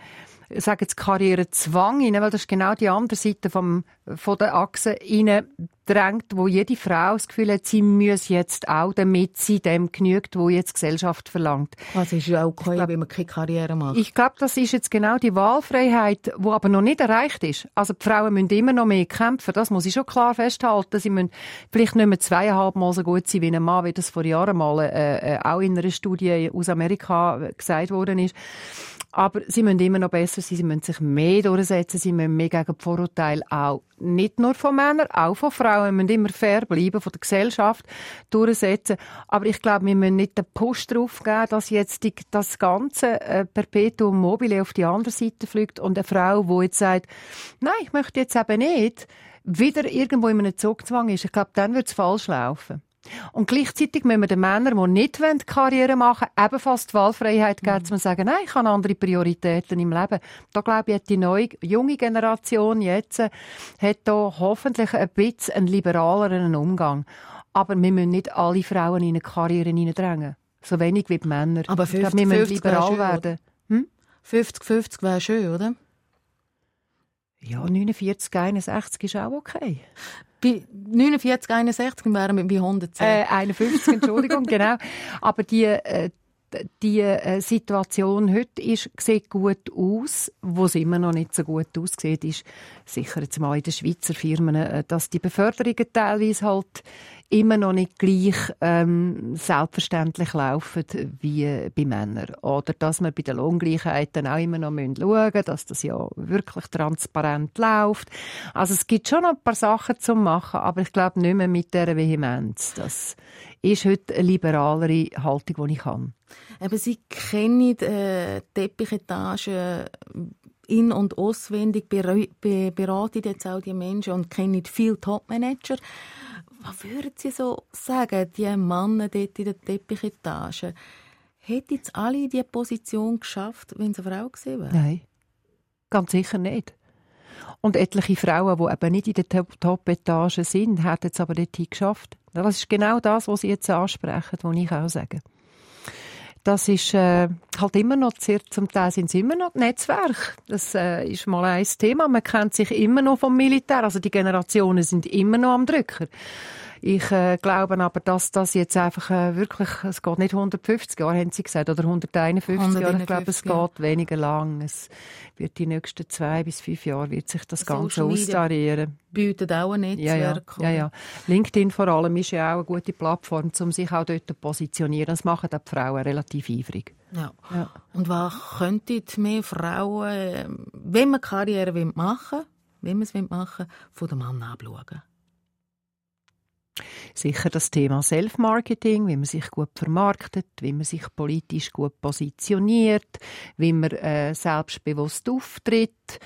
sage jetzt Karrierezwang rein, weil das ist genau die andere Seite vom, von der Achse rein drängt, wo jede Frau das Gefühl hat, sie muss jetzt auch, damit sie dem genügt, wo jetzt die Gesellschaft verlangt. Das ist ja auch okay, glaub, wenn man keine Karriere macht. Ich glaube, das ist jetzt genau die Wahlfreiheit, wo aber noch nicht erreicht ist. Also die Frauen müssen immer noch mehr kämpfen, das muss ich schon klar festhalten. Sie müssen vielleicht nicht mehr zweieinhalb Mal so gut sein wie ein Mann, wie das vor Jahren mal äh, äh auch in einer Studie aus Amerika gesagt worden ist. Aber sie müssen immer noch besser sein, sie müssen sich mehr durchsetzen, sie müssen mehr gegen die Vorurteile auch nicht nur von Männern, auch von Frauen, wir müssen immer fair bleiben, von der Gesellschaft durchsetzen. Aber ich glaube, wir müssen nicht den Push drauf geben, dass jetzt die, das ganze äh, Perpetuum mobile auf die andere Seite fliegt und eine Frau, die jetzt sagt, nein, ich möchte jetzt eben nicht, wieder irgendwo in einem Zugzwang ist. Ich glaube, dann wird es falsch laufen. Und gleichzeitig müssen wir den Männern, die nicht Karriere machen wollen, ebenfalls die Wahlfreiheit geben, mhm. zu sagen, nein, ich habe andere Prioritäten im Leben. Da glaube ich, hat die neue, junge Generation jetzt, äh, hat da hoffentlich ein bisschen einen liberaleren Umgang. Aber wir müssen nicht alle Frauen in eine Karriere hineindrängen. So wenig wie die Männer. Aber 50, ich glaube, wir müssen liberal werden. Hm? 50-50 wäre schön, oder? Ja, 49, 61 ist auch okay. Bei 49, 61 wären wir bei 110. Äh, 51, Entschuldigung, genau. Aber die, äh, die äh, Situation heute ist, sieht gut aus. Wo es immer noch nicht so gut aussieht, ist sicher jetzt mal in den Schweizer Firmen, äh, dass die Beförderungen teilweise halt immer noch nicht gleich ähm, selbstverständlich laufen wie bei Männern. Oder dass wir bei den Lohngleichheiten auch immer noch schauen müssen, dass das ja wirklich transparent läuft. Also es gibt schon noch ein paar Sachen zu machen, aber ich glaube nicht mehr mit dieser Vehemenz. Das ist heute eine liberalere Haltung, die ich habe. Eben, Sie kennen äh, Teppichetagen in- und auswendig, beraten jetzt auch die Menschen und kennen viele Topmanager. Was würden Sie so sagen, die Männer dort in der Teppichetage? Hätten jetzt alle diese Position geschafft, wenn es eine Frau gewesen wäre? Nein, ganz sicher nicht. Und etliche Frauen, die eben nicht in der Top-Etage sind, hätten es aber dort geschafft. Das ist genau das, was Sie jetzt ansprechen, was ich auch sage das ist äh, halt immer noch, sehr, zum Teil sind es immer noch Netzwerke. Das äh, ist mal ein Thema. Man kennt sich immer noch vom Militär. Also die Generationen sind immer noch am Drücker. Ich äh, glaube aber, dass das jetzt einfach äh, wirklich, es geht nicht 150 Jahre, haben Sie gesagt, oder 151 Jahre. Ich glaube, es geht weniger lang. Es wird die nächsten zwei bis fünf Jahre wird sich das Ganze austarieren. Bietet auch ein Netzwerk. Ja, ja, ja, LinkedIn vor allem ist ja auch eine gute Plattform, um sich auch dort zu positionieren. Das machen die Frauen relativ eifrig. Ja. ja. Und was könnten mehr Frauen, wenn man Karriere machen will, wenn man es machen will, von dem Mann abschauen? Sicher das Thema Self-Marketing, wie man sich gut vermarktet, wie man sich politisch gut positioniert, wie man äh, selbstbewusst auftritt,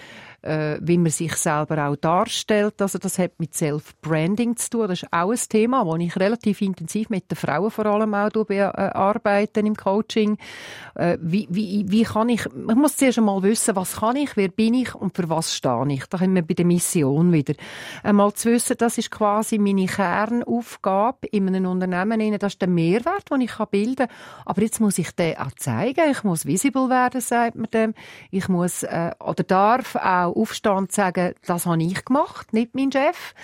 äh, wie man sich selber auch darstellt. Also das hat mit Self-Branding zu tun. Das ist auch ein Thema, das ich relativ intensiv mit den Frauen vor allem auch bearbeiten im Coaching. Äh, wie, wie, wie kann ich, ich muss zuerst einmal wissen, was kann ich, wer bin ich und für was stehe ich. Da kommen wir bei der Mission wieder. Einmal zu wissen, das ist quasi meine Kernaufgabe in einem Unternehmen. Das ist der Mehrwert, den ich bilden kann. Aber jetzt muss ich den auch zeigen. Ich muss visible werden, sagt man dem. Ich muss äh, oder darf auch aufstehen und sagen, das habe ich gemacht, nicht mein Chef.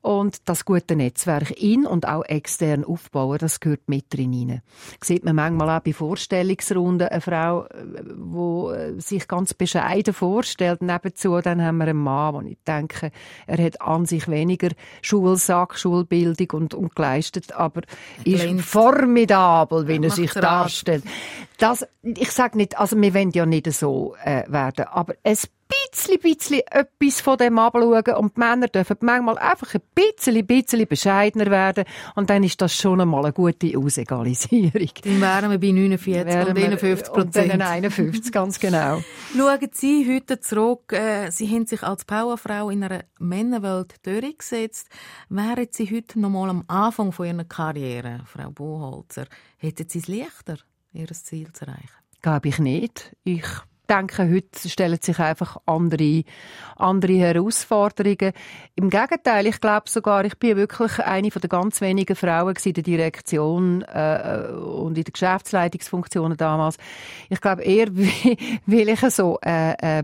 Und das gute Netzwerk in und auch extern aufbauen, das gehört mit drin Das sieht man manchmal auch bei Vorstellungsrunden eine Frau, die äh, sich ganz bescheiden vorstellt. Nebenzu dann haben wir einen Mann, wo ich denke, er hat an sich weniger Schulsack, Schulbildung und, und geleistet, aber ist formidabel, wie er sich darstellt. Das, ich sage nicht, also wir wollen ja nicht so äh, werden, aber es bisschen, bisschen etwas von dem abschauen und die Männer dürfen manchmal einfach ein bisschen, bisschen bescheidener werden und dann ist das schon einmal eine gute Ausegalisierung. Dann wären wir bei 49 wären und 51 Prozent. Und 51, ganz genau. Schauen Sie heute zurück, äh, Sie haben sich als Powerfrau in einer Männerwelt durchgesetzt. Wären Sie heute noch mal am Anfang von Ihrer Karriere, Frau Boholzer, hätten Sie es leichter, Ihr Ziel zu erreichen? Glaube ich nicht. Ich denke, heute stellen sich einfach andere, andere Herausforderungen. Im Gegenteil, ich glaube sogar, ich bin wirklich eine von den ganz wenigen Frauen in der Direktion äh, und in den Geschäftsleitungsfunktionen damals. Ich glaube eher, weil ich so äh, äh,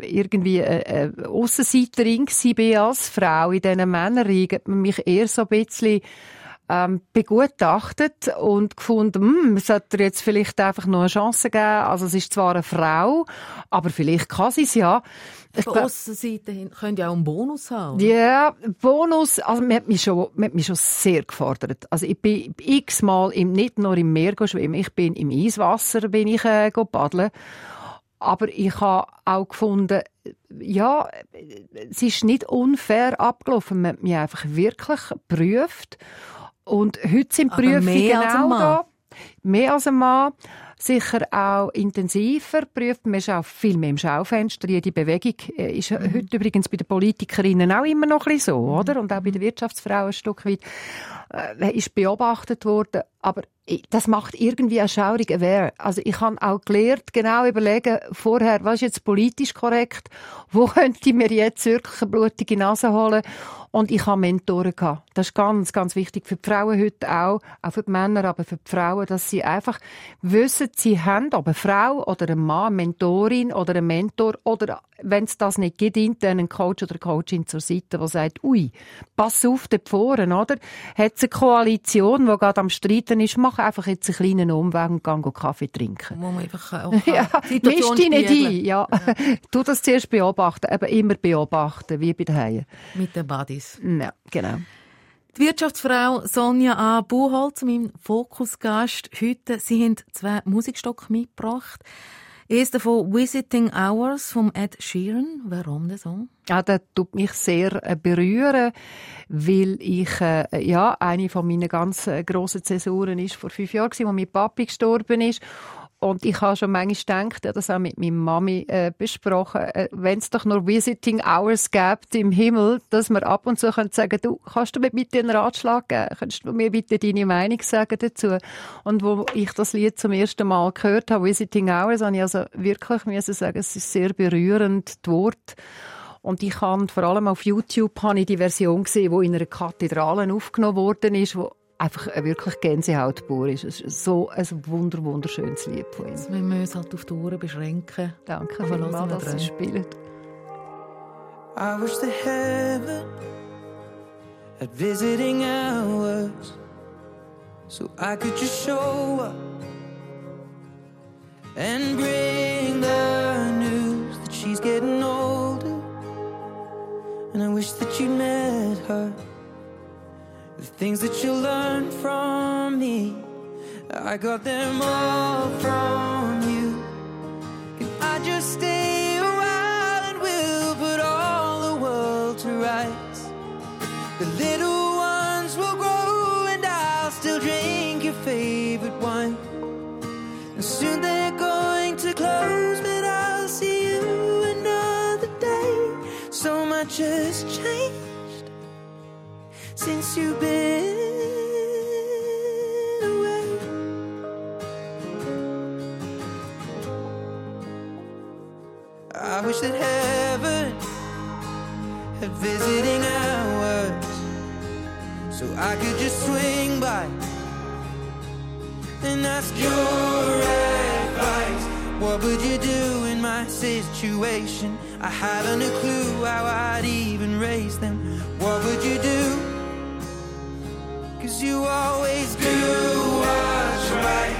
irgendwie äh, äh, Aussenseiterin war als Frau in diesen Männerringen, mich eher so ein bisschen ähm, begutachtet und gefunden, hm, es sollte jetzt vielleicht einfach noch eine Chance geben. Also es ist zwar eine Frau, aber vielleicht kann sie es ja. Von Aussenseite können ja auch einen Bonus haben. Ja, yeah, Bonus, also man hat mich schon, man hat mich schon sehr gefordert. Also ich bin x-mal im, nicht nur im Meer schwimmen, ich bin im Eiswasser bin ich äh, paddeln. Aber ich habe auch gefunden, ja, es ist nicht unfair abgelaufen. Man hat mich einfach wirklich geprüft. Und heute sind die Prüfungen genau da. Mehr als ein Mann. Sicher auch intensiver geprüft. Man ist auch viel mehr im Schaufenster. Jede Bewegung äh, ist mhm. heute übrigens bei den Politikerinnen auch immer noch ein bisschen so, oder? Und auch bei den Wirtschaftsfrauen ein Stück weit äh, ist beobachtet worden. Aber das macht irgendwie eine schaurige aware. Also ich habe auch gelernt, genau überlegen, vorher, was ist jetzt politisch korrekt, wo könnte ich mir jetzt wirklich eine blutige Nase holen und ich habe Mentoren gehabt. Das ist ganz, ganz wichtig für die Frauen heute auch, auch für die Männer, aber für die Frauen, dass sie einfach wissen, sie haben, ob eine Frau oder ein Mann, eine Mentorin oder ein Mentor oder wenn es das nicht gibt, intern einen Coach oder eine Coachin zur Seite, der sagt, ui, pass auf dort vorne, oder? Hat es eine Koalition, die gerade am Streiten ist, mach einfach jetzt einen kleinen Umweg und geh Kaffee trinken. Wo man einfach auch ja, misch dich nicht ein, ja. ja. tu das zuerst beobachten, aber immer beobachten, wie bei den Haien. Mit den Buddies. Ja, genau. Die Wirtschaftsfrau Sonja A. Buchholz, mein Fokusgast heute. Sie haben zwei Musikstücke mitgebracht. Erst davon Visiting Hours vom Ed Sheeran. Warum das so? Ja, das tut mich sehr äh, berühren, weil ich, äh, ja, eine von meinen ganz äh, grossen Zäsuren ist vor fünf Jahren, als mein Papi gestorben ist. Und ich habe schon manchmal gedacht, ja, das auch mit meiner Mami äh, besprochen, äh, wenn es doch nur Visiting Hours gibt im Himmel, dass wir ab und zu können sagen, du, kannst du mir bitte einen Ratschlag geben? Kannst du mir bitte deine Meinung sagen dazu? Und wo ich das Lied zum ersten Mal gehört habe, Visiting Hours, habe ich also wirklich müssen sagen, es ist sehr berührend, die Worte. Und ich habe vor allem auf YouTube habe ich die Version gesehen, die in einer Kathedrale aufgenommen worden ist, wo einfach wirklich Gänsehaut pur ist. Es ist so ein wunder wunderschönes Lied von ihm. Wir müssen uns halt auf die Uhren beschränken. Danke vielmals, dass Sie spielen. I wish the heaven had visiting hours So I could just show up And bring the news that she's getting older And I wish that you'd met her The things that you learned from me, I got them all from you. Can I just stay a while and we'll put all the world to rights? The little ones will grow and I'll still drink your favorite wine. And soon they're going to close, but I'll see you another day. So much has changed since you've been away. I wish that heaven had visiting hours so I could just swing by and ask your advice. What would you do in my situation? I haven't a clue how I'd even raise them. What would you do? You always do what's right.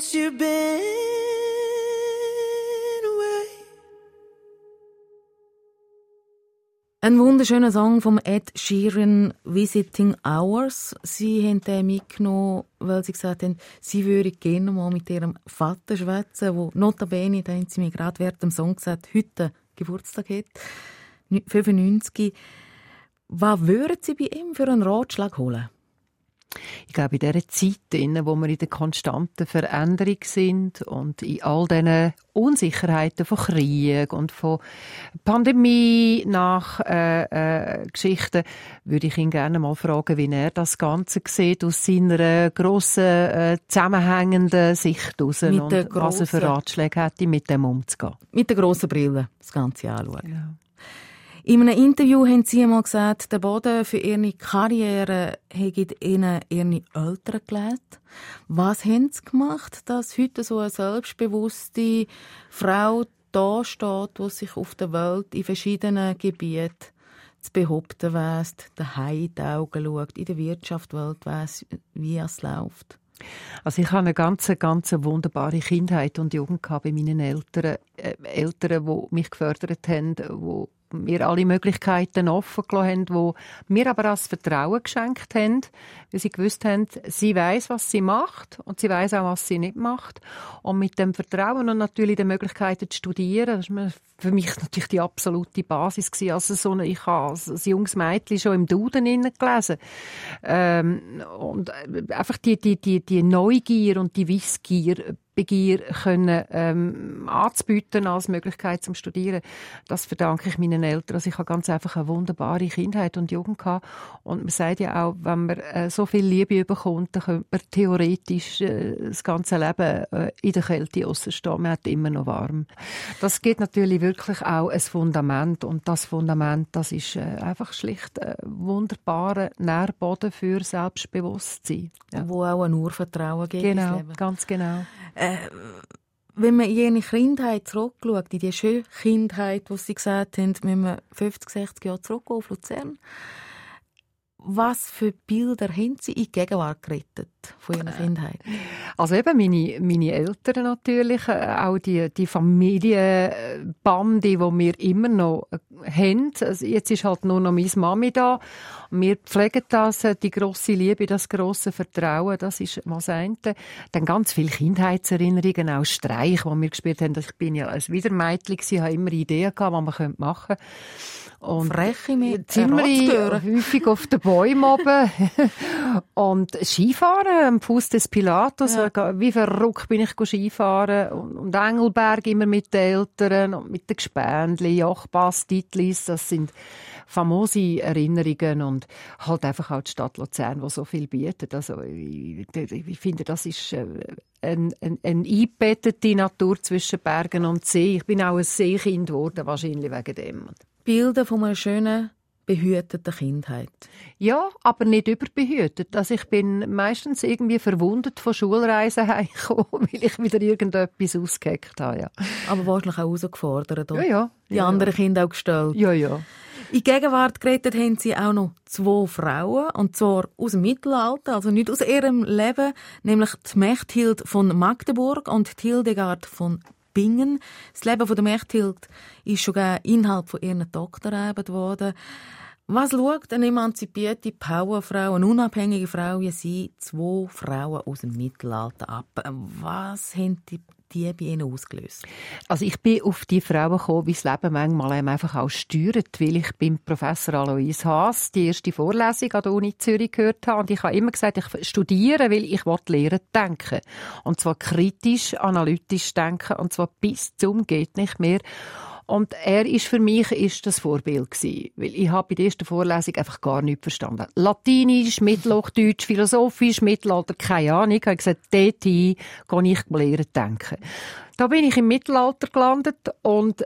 since you've been away. Ein wunderschöner Song vom Ed Sheeran, Visiting Hours. Sie haben den mitgenommen, weil sie gesagt haben, sie würden gerne mal mit ihrem Vater schwätzen, wo notabene, da haben sie mir gerade während dem Song gesagt, heute Geburtstag hat, 95. Was würden Sie bei ihm für einen Ratschlag holen? Ich glaube, in dieser Zeit, in wo wir in der konstanten Veränderung sind und in all diesen Unsicherheiten von Krieg und von Pandemie nach äh, äh, Geschichten, würde ich ihn gerne mal fragen, wie er das Ganze sieht aus seiner grossen, äh, zusammenhängenden Sicht aus Mit und der was er für grossen- Ratschläge hätte, mit dem umzugehen. Mit der grossen Brille das Ganze anschauen. Ja. In einem Interview haben Sie einmal gesagt, der Boden für Ihre Karriere hätte Ihnen Ihre Eltern gelegt. Was haben Sie gemacht, dass heute so eine selbstbewusste Frau da steht, die sich auf der Welt in verschiedenen Gebieten zu behaupten weiss, daheim in die Augen schaut, in der Wirtschaftswelt weiss, wie es läuft? Also ich habe eine ganz, ganz wunderbare Kindheit und Jugend bei meinen Eltern. Äh, Eltern, die mich gefördert haben, die mir alle Möglichkeiten offen gelassen haben, die mir aber das Vertrauen geschenkt haben, weil sie gewusst haben, sie weiß, was sie macht und sie weiß auch, was sie nicht macht. Und mit dem Vertrauen und natürlich den Möglichkeiten zu studieren, das war für mich natürlich die absolute Basis. Also so eine, ich habe als als junges Mädchen schon im Duden gelesen. Ähm, und äh, einfach die, die, die, die Neugier und die Wissgier, Begier können ähm, anzubieten als Möglichkeit zum Studieren. Das verdanke ich meinen Eltern. Also ich habe ganz einfach eine wunderbare Kindheit und Jugend gehabt. Und man sagt ja auch, wenn man äh, so viel Liebe bekommt, dann könnte man theoretisch äh, das ganze Leben äh, in der Kälte rausstehen. Man hat immer noch warm. Das gibt natürlich wirklich auch ein Fundament. Und das Fundament, das ist äh, einfach schlicht ein wunderbarer Nährboden für Selbstbewusstsein. Ja. Wo auch ein Urvertrauen gibt Genau, ganz genau. Wenn man in ihre Kindheit zurückschaut, in die schöne Kindheit, wo sie gesagt haben, wenn wir 50, 60 Jahre zurückgehen auf Luzern, was für Bilder haben sie in die Gegenwart gerettet von ihrer Kindheit? Also eben meine, meine Eltern natürlich, äh, auch die, die Familienbande, die wir immer noch äh, haben. Also jetzt ist halt nur noch meine Mami da. Wir pflegen das, äh, die grosse Liebe, das grosse Vertrauen, das ist mal das eine. Dann ganz viele Kindheitserinnerungen, auch Streich, die wir gespielt haben. Ich bin ja ein Wiedermädchen gewesen, habe immer Ideen gehabt, was man machen könnte. Und Freche mit ziemlich häufig auf den Bäumen oben. und Skifahren am Fuß des Pilatus. Wie verrückt bin ich Skifahren. Und, und Engelberg immer mit den Eltern und mit den Gespendli, Jochpass, Titlis. Das sind famose Erinnerungen und halt einfach auch die Stadt Luzern, die so viel bietet. Also ich, ich finde, das ist äh, eine ein, ein eingebettete Natur zwischen Bergen und See. Ich bin auch ein Seekind geworden, wahrscheinlich wegen dem. Bilder von einer schönen, behüteten Kindheit. Ja, aber nicht überbehütet. Also ich bin meistens irgendwie verwundet von Schulreisen heimgekommen, weil ich wieder irgendetwas ausgeheckt habe. Ja, Aber wahrscheinlich auch herausgefordert. ja. ja. Die ja, anderen Kinder auch gestellt. Ja, ja. In Gegenwart gerettet haben sie auch noch zwei Frauen, und zwar aus dem Mittelalter, also nicht aus ihrem Leben, nämlich die Mechthild von Magdeburg und die Hildegard von Bingen. Das Leben von der Mechthild ist schon Inhalt von ihren Doktorarbeit worden. Was schaut eine emanzipierte Powerfrau, eine unabhängige Frau wie sie, zwei Frauen aus dem Mittelalter ab? Was haben die die bei Ihnen ausgelöst? Also ich bin auf die Frauen gekommen, wie das Leben manchmal einfach auch steuert, weil ich beim Professor Alois Haas die erste Vorlesung an der Uni Zürich gehört habe und ich habe immer gesagt, ich studiere, weil ich lehren denken und zwar kritisch, analytisch denken und zwar bis zum geht nicht mehr. Und er ist für mich ist das Vorbild gewesen, weil ich habe bei der ersten Vorlesung einfach gar nichts verstanden. Latinisch, Mittelhochdeutsch, Philosophisch, Mittelalter, keine Ahnung. Ich habe gesagt, dort gehe ich lehren denken. Da bin ich im Mittelalter gelandet und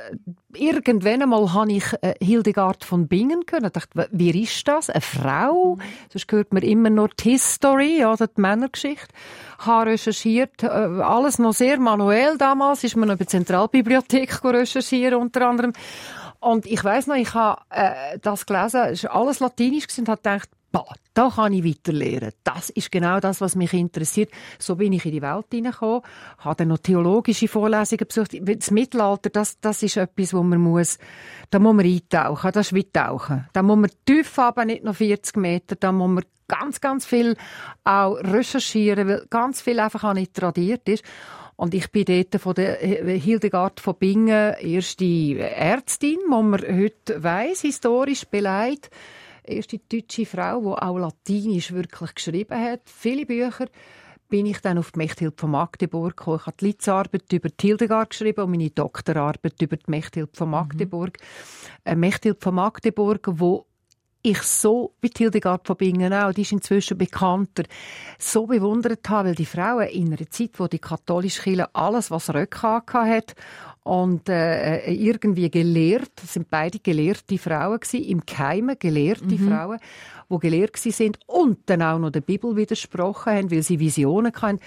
irgendwann einmal habe ich äh, Hildegard von Bingen gehört und dachte, wie ist das? Eine Frau? Sonst hört man immer nur die History, oder die Männergeschichte. Ich habe recherchiert, äh, alles noch sehr manuell damals, ist man noch bei der Zentralbibliothek recherchieren unter anderem. Und ich weiß noch, ich habe äh, das gelesen, es war alles latinisch und habe gedacht, Bah, da kann ich weiter lernen. Das ist genau das, was mich interessiert. So bin ich in die Welt hineingekommen, habe dann noch theologische Vorlesungen besucht. Das Mittelalter, das, das ist etwas, wo man muss, da muss man eintauchen, das ist wie tauchen. Da muss man tief haben, nicht nur 40 Meter, da muss man ganz, ganz viel auch recherchieren, weil ganz viel einfach auch nicht tradiert ist. Und ich bin dort von der Hildegard von Bingen erste Ärztin, wo man heute weiss, historisch beleidigt erste deutsche Frau, die auch Latinisch wirklich geschrieben hat. Viele Bücher bin ich dann auf die Mechthild von Magdeburg gekommen. Ich habe die Litzarbeit über die Hildegard geschrieben und meine Doktorarbeit über die Mechthild von mhm. Magdeburg. Mhm. Mechthild von Magdeburg, wo ich so, wie Hildegard von Bingen auch, die ist inzwischen bekannter, so bewundert habe, weil die Frauen in einer Zeit, wo die katholische Kirche alles, was Röcke hat und äh, irgendwie gelehrt, das sind beide gelehrte Frauen gewesen, im Keime gelehrte mhm. Frauen, wo gelehrt sind und dann auch noch der Bibel widersprochen haben, weil sie Visionen hatten,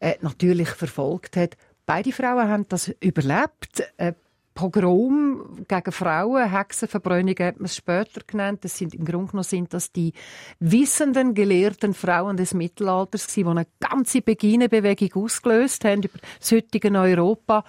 äh, natürlich verfolgt hat. Beide Frauen haben das überlebt. Äh, Pogrom gegen Frauen, Hexenverbrennung hat man es später genannt. Das sind, Im Grunde genommen sind das die wissenden, gelehrten Frauen des Mittelalters, die eine ganze Beginnebewegung ausgelöst haben über das heutige Europa.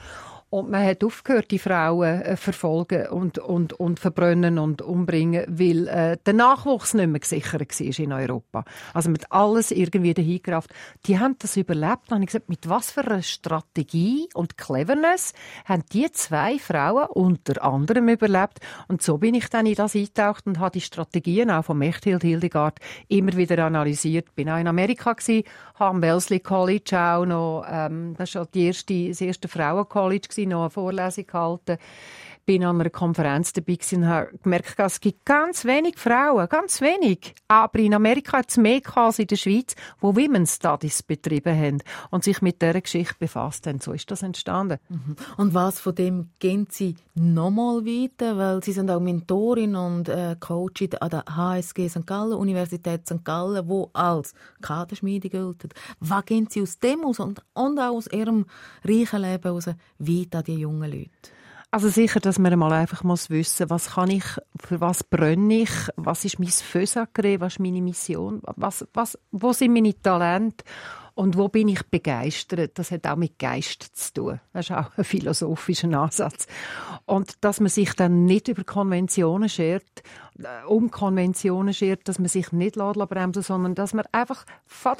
Und man hat aufgehört, die Frauen äh, verfolgen und, und, und verbrennen und umbringen, weil äh, der Nachwuchs nicht mehr gesichert war in Europa. Also mit alles irgendwie dahin gerafft. Die haben das überlebt. Dann habe ich gesagt, mit was für einer Strategie und Cleverness haben die zwei Frauen unter anderem überlebt. Und so bin ich dann in das eingetaucht und habe die Strategien auch von Mechthild Hildegard immer wieder analysiert. Bin auch in Amerika gewesen, habe am Wellesley College auch noch, ähm, das war die erste, das erste Frauencollege noch eine Vorlesung gehalten bin an einer Konferenz dabei und habe gemerkt, es gibt ganz wenig Frauen, ganz wenig. Aber in Amerika hat es mehr als in der Schweiz, wo Women's Studies betrieben haben und sich mit dieser Geschichte befasst haben. So ist das entstanden. Mhm. Und was von dem gehen Sie nochmal weiter? Weil Sie sind auch Mentorin und äh, Coach an der HSG St. Gallen, Universität St. Gallen, wo als Kaderschmiede gilt. Was gehen Sie aus dem aus und, und auch aus Ihrem reichen Leben aus weiter an die jungen Leute? Also sicher, dass man mal einfach muss wissen, was kann ich, für was brenne ich, was ist mein Fösagre, was ist meine Mission, was, was, wo sind meine Talente und wo bin ich begeistert? Das hat auch mit Geist zu tun. Das ist auch ein philosophischer Ansatz. Und dass man sich dann nicht über Konventionen schert, äh, um Konventionen schert, dass man sich nicht bremsen sondern dass man einfach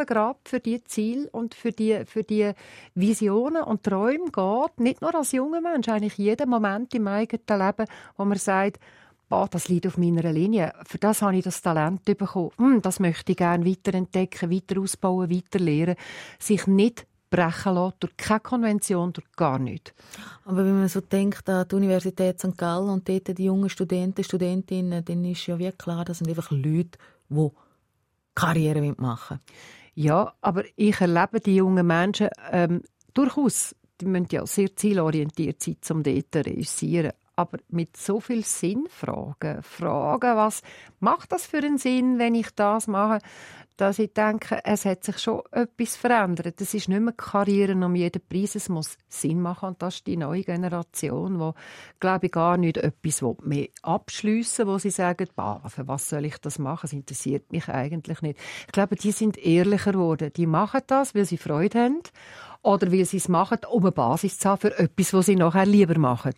Grab für die Ziele und für die, für die Visionen und Träume geht. Nicht nur als junger Mensch, eigentlich jeden Moment im eigenen Leben, wo man sagt, oh, das liegt auf meiner Linie. Für das habe ich das Talent bekommen. Hm, das möchte ich gerne weiterentdecken, weiter ausbauen, weiter lernen. Sich nicht brechen lassen durch keine Konvention, durch gar nichts. Aber wenn man so denkt an die Universität St. Gallen und dort die jungen Studenten, Studentinnen, dann ist ja wirklich klar, das sind einfach Leute, die Karriere machen wollen. Ja, aber ich erlebe die jungen Menschen ähm, durchaus, die müssen ja sehr zielorientiert sein, um dort zu realisieren aber mit so viel Sinnfragen. Fragen, was macht das für einen Sinn, wenn ich das mache? Dass ich denke, es hat sich schon etwas verändert. Es ist nicht mehr Karriere um jeden Preis. Es muss Sinn machen. Und das ist die neue Generation, wo, glaube ich, gar nicht etwas mehr abschliessen wo sie sagen, für was soll ich das machen? Das interessiert mich eigentlich nicht. Ich glaube, die sind ehrlicher geworden. Die machen das, weil sie Freude haben oder weil sie es machen, um eine Basis zu haben für etwas, was sie nachher lieber machen.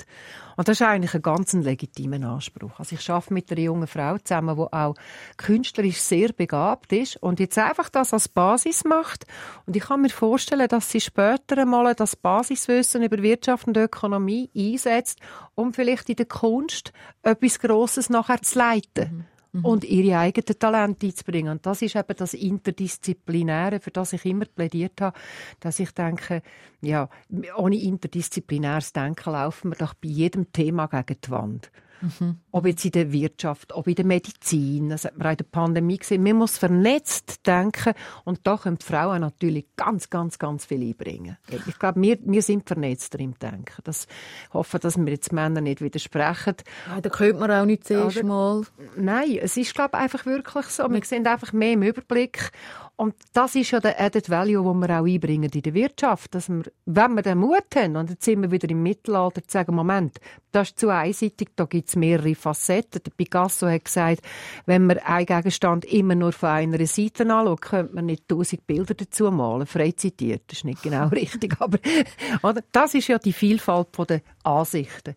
Und das ist eigentlich ein ganz legitimer Anspruch. Also ich arbeite mit einer jungen Frau zusammen, die auch künstlerisch sehr begabt ist und jetzt einfach das als Basis macht. Und ich kann mir vorstellen, dass sie später einmal das Basiswissen über Wirtschaft und Ökonomie einsetzt, um vielleicht in der Kunst etwas Grosses nachher zu leiten. Mhm mhm. und ihre eigenen Talente einzubringen. Und das ist eben das Interdisziplinäre, für das ich immer plädiert habe, dass ich denke, ja, ohne interdisziplinäres Denken laufen wir doch bei jedem Thema gegen die Wand. Mhm. Ob jetzt in der Wirtschaft, ob in der Medizin, das hat man auch in der Pandemie gesehen. Man muss vernetzt denken und da können die Frauen natürlich ganz, ganz, ganz viel einbringen. Ich glaube, wir, wir sind vernetzt im Denken. Das hoffe, dass wir jetzt Männer nicht widersprechen. Ja, da könnte man auch nicht zuerst mal. Nein, es ist, glaube ich, einfach wirklich so. Wir sind einfach mehr im Überblick und das ist ja der Added Value, den wir auch einbringen in der Wirtschaft. Dass wir, wenn wir den Mut haben, und jetzt sind wir wieder im Mittelalter, zu sagen, Moment, das ist zu einseitig, da gibt es mehrere Facetten. Der Picasso hat gesagt, wenn man einen Gegenstand immer nur von einer Seite anschaut, könnte man nicht tausend Bilder dazu malen. Frei zitiert, das ist nicht genau richtig, aber oder? das ist ja die Vielfalt der Ansichten.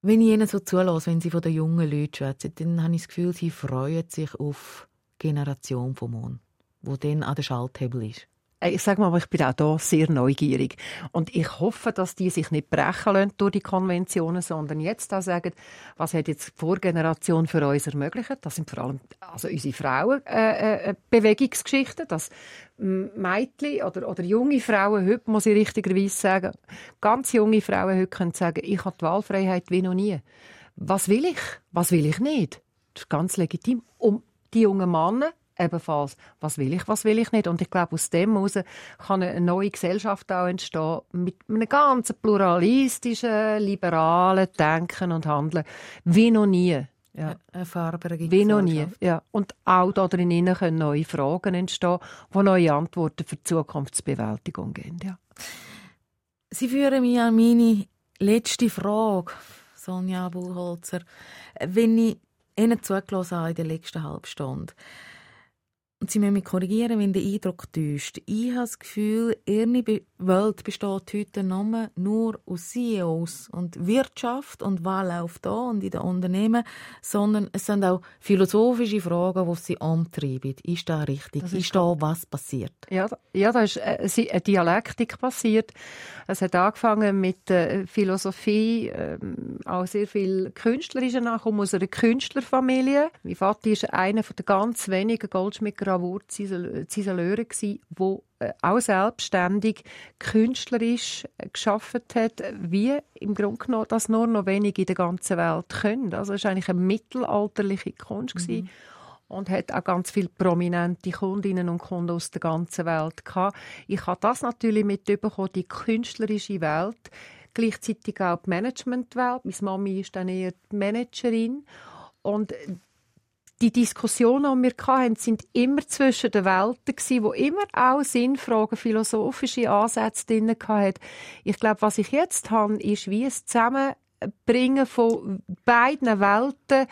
Wenn ich Ihnen so zulasse, wenn Sie von den jungen Leuten schwätzen, dann habe ich das Gefühl, Sie freuen sich auf Generation vom Mond wo dann an der Schalthebel ist? Äh, ich sage mal, ich bin auch hier sehr neugierig. Und ich hoffe, dass die sich nicht brechen lassen durch die Konventionen, sondern jetzt auch sagen, was hat jetzt die Vorgeneration für uns ermöglicht? Das sind vor allem also unsere Frauen äh, äh, Bewegungsgeschichten, dass Mädchen oder, oder junge Frauen heute, muss ich richtigerweise sagen, ganz junge Frauen heute können sagen, ich habe die Wahlfreiheit wie noch nie. Was will ich? Was will ich nicht? Das ist ganz legitim. Um die jungen Männer ebenfalls, was will ich, was will ich nicht. Und ich glaube, aus dem heraus kann eine neue Gesellschaft auch entstehen, mit einem ganz pluralistischen, liberalen Denken und Handeln, wie noch nie. Ja. Eine farbere Wie noch nie. Ja. Und auch da drinnen können neue Fragen entstehen, die neue Antworten für die Zukunftsbewältigung geben. Ja. Sie führen mich an meine letzte Frage, Sonja Buchholzer. Wenn ich Ihnen zugelassen habe in der letzten halben Stunde, und Sie müssen mich korrigieren, wenn der Eindruck täuscht. Ich habe das Gefühl, Ihre Welt besteht heute nur aus CEOs und Wirtschaft und was läuft da und in den Unternehmen, sondern es sind auch philosophische Fragen, die Sie antreiben. Ist das richtig? Das ist, ist da was passiert? Ja, ja, da ist äh, eine Dialektik passiert. Es hat angefangen mit der Philosophie, ähm, auch sehr viel künstlerische Nachkommen aus einer Künstlerfamilie. Mein Vater ist einer der ganz wenigen Goldschmieder Gravur-Ziselleure die äh, auch selbstständig künstlerisch äh, geschafft hat, wie im Grunde genommen das nur noch wenige in der ganzen Welt können. Also es war eigentlich eine mittelalterliche Kunst mhm. und hat auch ganz viele prominente Kundinnen und Kunden aus der ganzen Welt gehabt. Ich habe das natürlich mitbekommen, die künstlerische Welt, gleichzeitig auch die Managementwelt. Meine Mami ist dann eher die Managerin und die Diskussionen, die wir hatten, sind immer zwischen den Welten gewesen, wo immer auch Sinnfragen, philosophische Ansätze drin hatten. Ich glaube, was ich jetzt habe, ist wie ein Zusammenbringen von beiden Welten,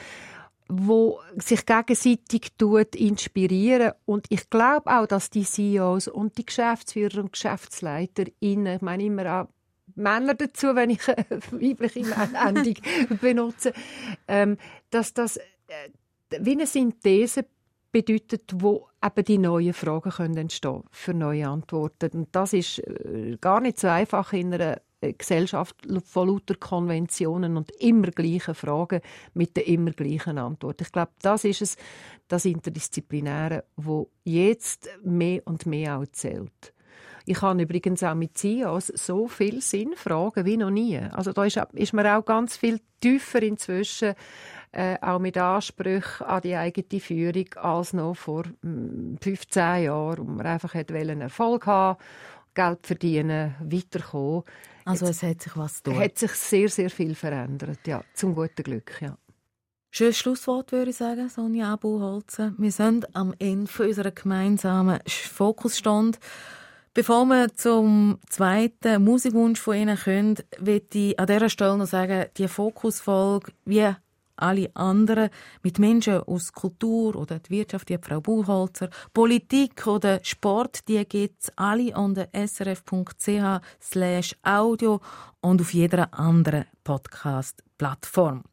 wo sich gegenseitig tut, inspirieren. Und ich glaube auch, dass die CEOs und die Geschäftsführer und Geschäftsleiter innen, ich meine immer auch Männer dazu, wenn ich weibliche Endung benutze, ähm, dass das äh, wie eine Synthese bedeutet, wo eben die neuen Fragen können entstehen für neue Antworten. Und das ist äh, gar nicht so einfach in einer äh, Gesellschaft von lauter Konventionen und immer gleichen Fragen mit den immer gleichen Antworten. Ich glaube, das ist es, das Interdisziplinäre, wo jetzt mehr und mehr auch zählt. Ich habe übrigens auch mit CEOs so viel Sinnfragen wie noch nie. Also da ist, ist man auch ganz viel tiefer inzwischen äh, auch mit Ansprüchen an die eigene Führung als noch vor 15 mm, Jahren, wo man einfach einen Erfolg haben Geld verdienen, weiterkommen. Also Jetzt es hat sich was getan? hat sich sehr, sehr viel verändert, ja, zum guten Glück, ja. Schönes Schlusswort, würde ich sagen, Sonja Abuholzen. Wir sind am Ende unserer gemeinsamen Fokusstunde. Bevor wir zum zweiten Musikwunsch von Ihnen kommen, möchte ich an dieser Stelle noch sagen, die Fokusfolge, wie alle anderen, mit Menschen aus Kultur oder die Wirtschaft, wie Frau Buchholzer, Politik oder Sport, die gibt's alle an der srf.ch slash audio und auf jeder anderen Podcast-Plattform.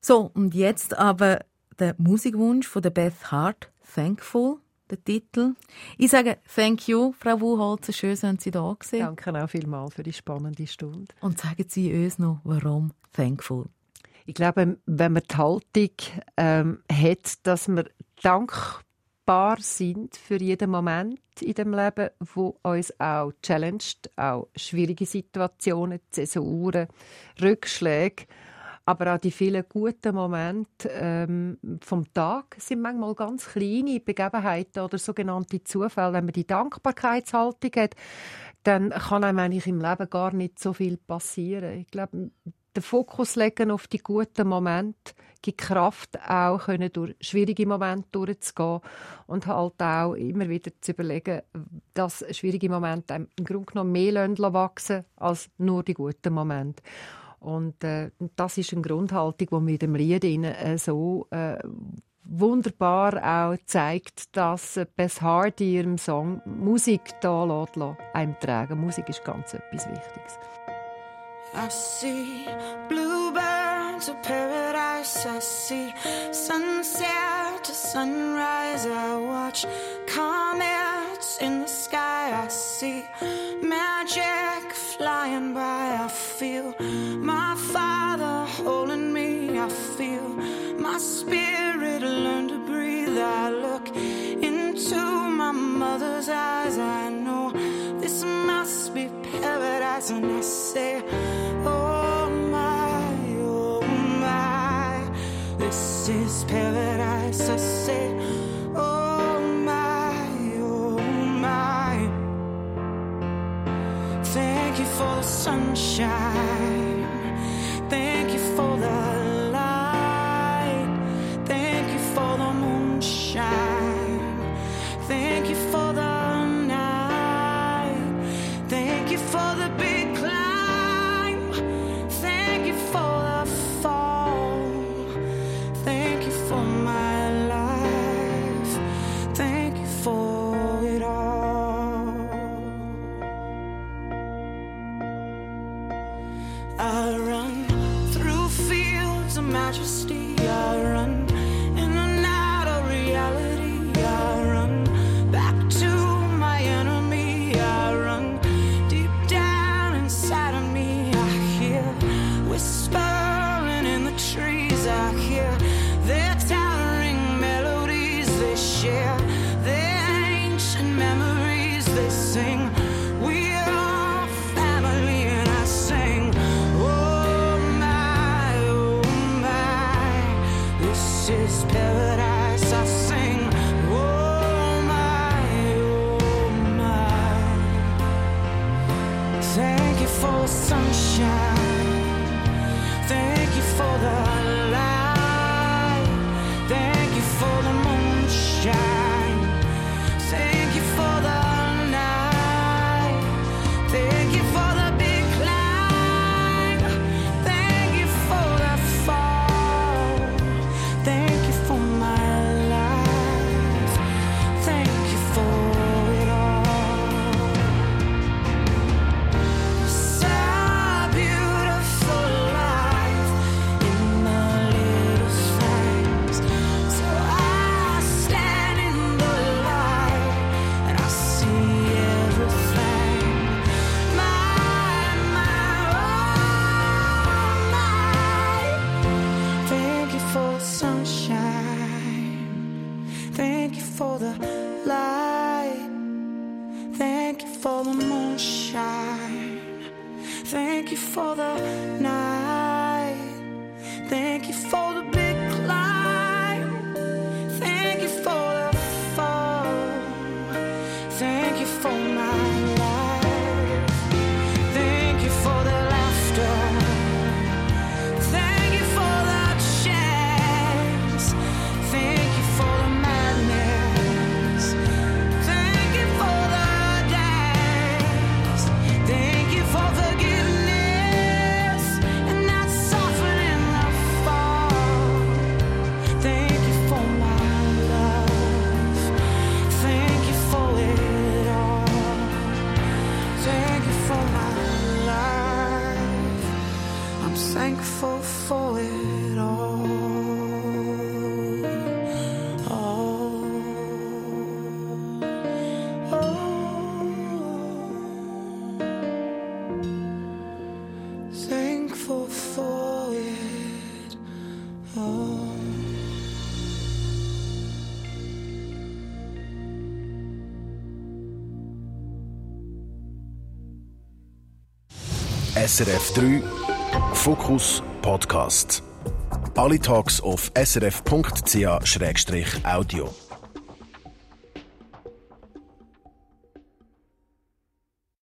So, und jetzt aber der Musikwunsch von der Beth Hart, Thankful der Titel. Ich sage Thank you, Frau Wuholzer. Schön, sind Sie da gewesen. Danke auch vielmals für die spannende Stunde. Und sagen Sie uns noch, warum Thankful? Ich glaube, wenn man die Haltung ähm, hat, dass wir dankbar sind für jeden Moment in dem Leben, wo uns auch challenged, auch schwierige Situationen, Zäsuren, Rückschläge, aber auch die vielen guten Momente ähm, vom Tag sind manchmal ganz kleine Begebenheiten oder sogenannte Zufälle. Wenn man die Dankbarkeitshaltung hat, dann kann einem eigentlich im Leben gar nicht so viel passieren. Ich glaube, den Fokus legen auf die guten Momente gibt Kraft, auch können durch schwierige Momente durchzugehen und halt auch immer wieder zu überlegen, dass schwierige Momente im Grunde genommen mehr wachsen als nur die guten Momente. Und äh, das ist eine Grundhaltung, die mit dem Lied äh, so äh, wunderbar auch zeigt, dass äh, Beth Hardy ihrem Song Musik da lässt, einem tragen. Musik ist ganz etwas Wichtiges. I see bluebirds of paradise. I see sunset to sunrise. I watch comets in the sky. I see magic flying by. I feel my father holding me. I feel my spirit learn to breathe. I look into my mother's eyes. I know must be paradise, and I say, Oh my, oh my, this is paradise. I say, Oh my, oh my, thank you for the sunshine, thank you SRF 3 Fokus Podcast. Alle Talks auf srf.ch-audio.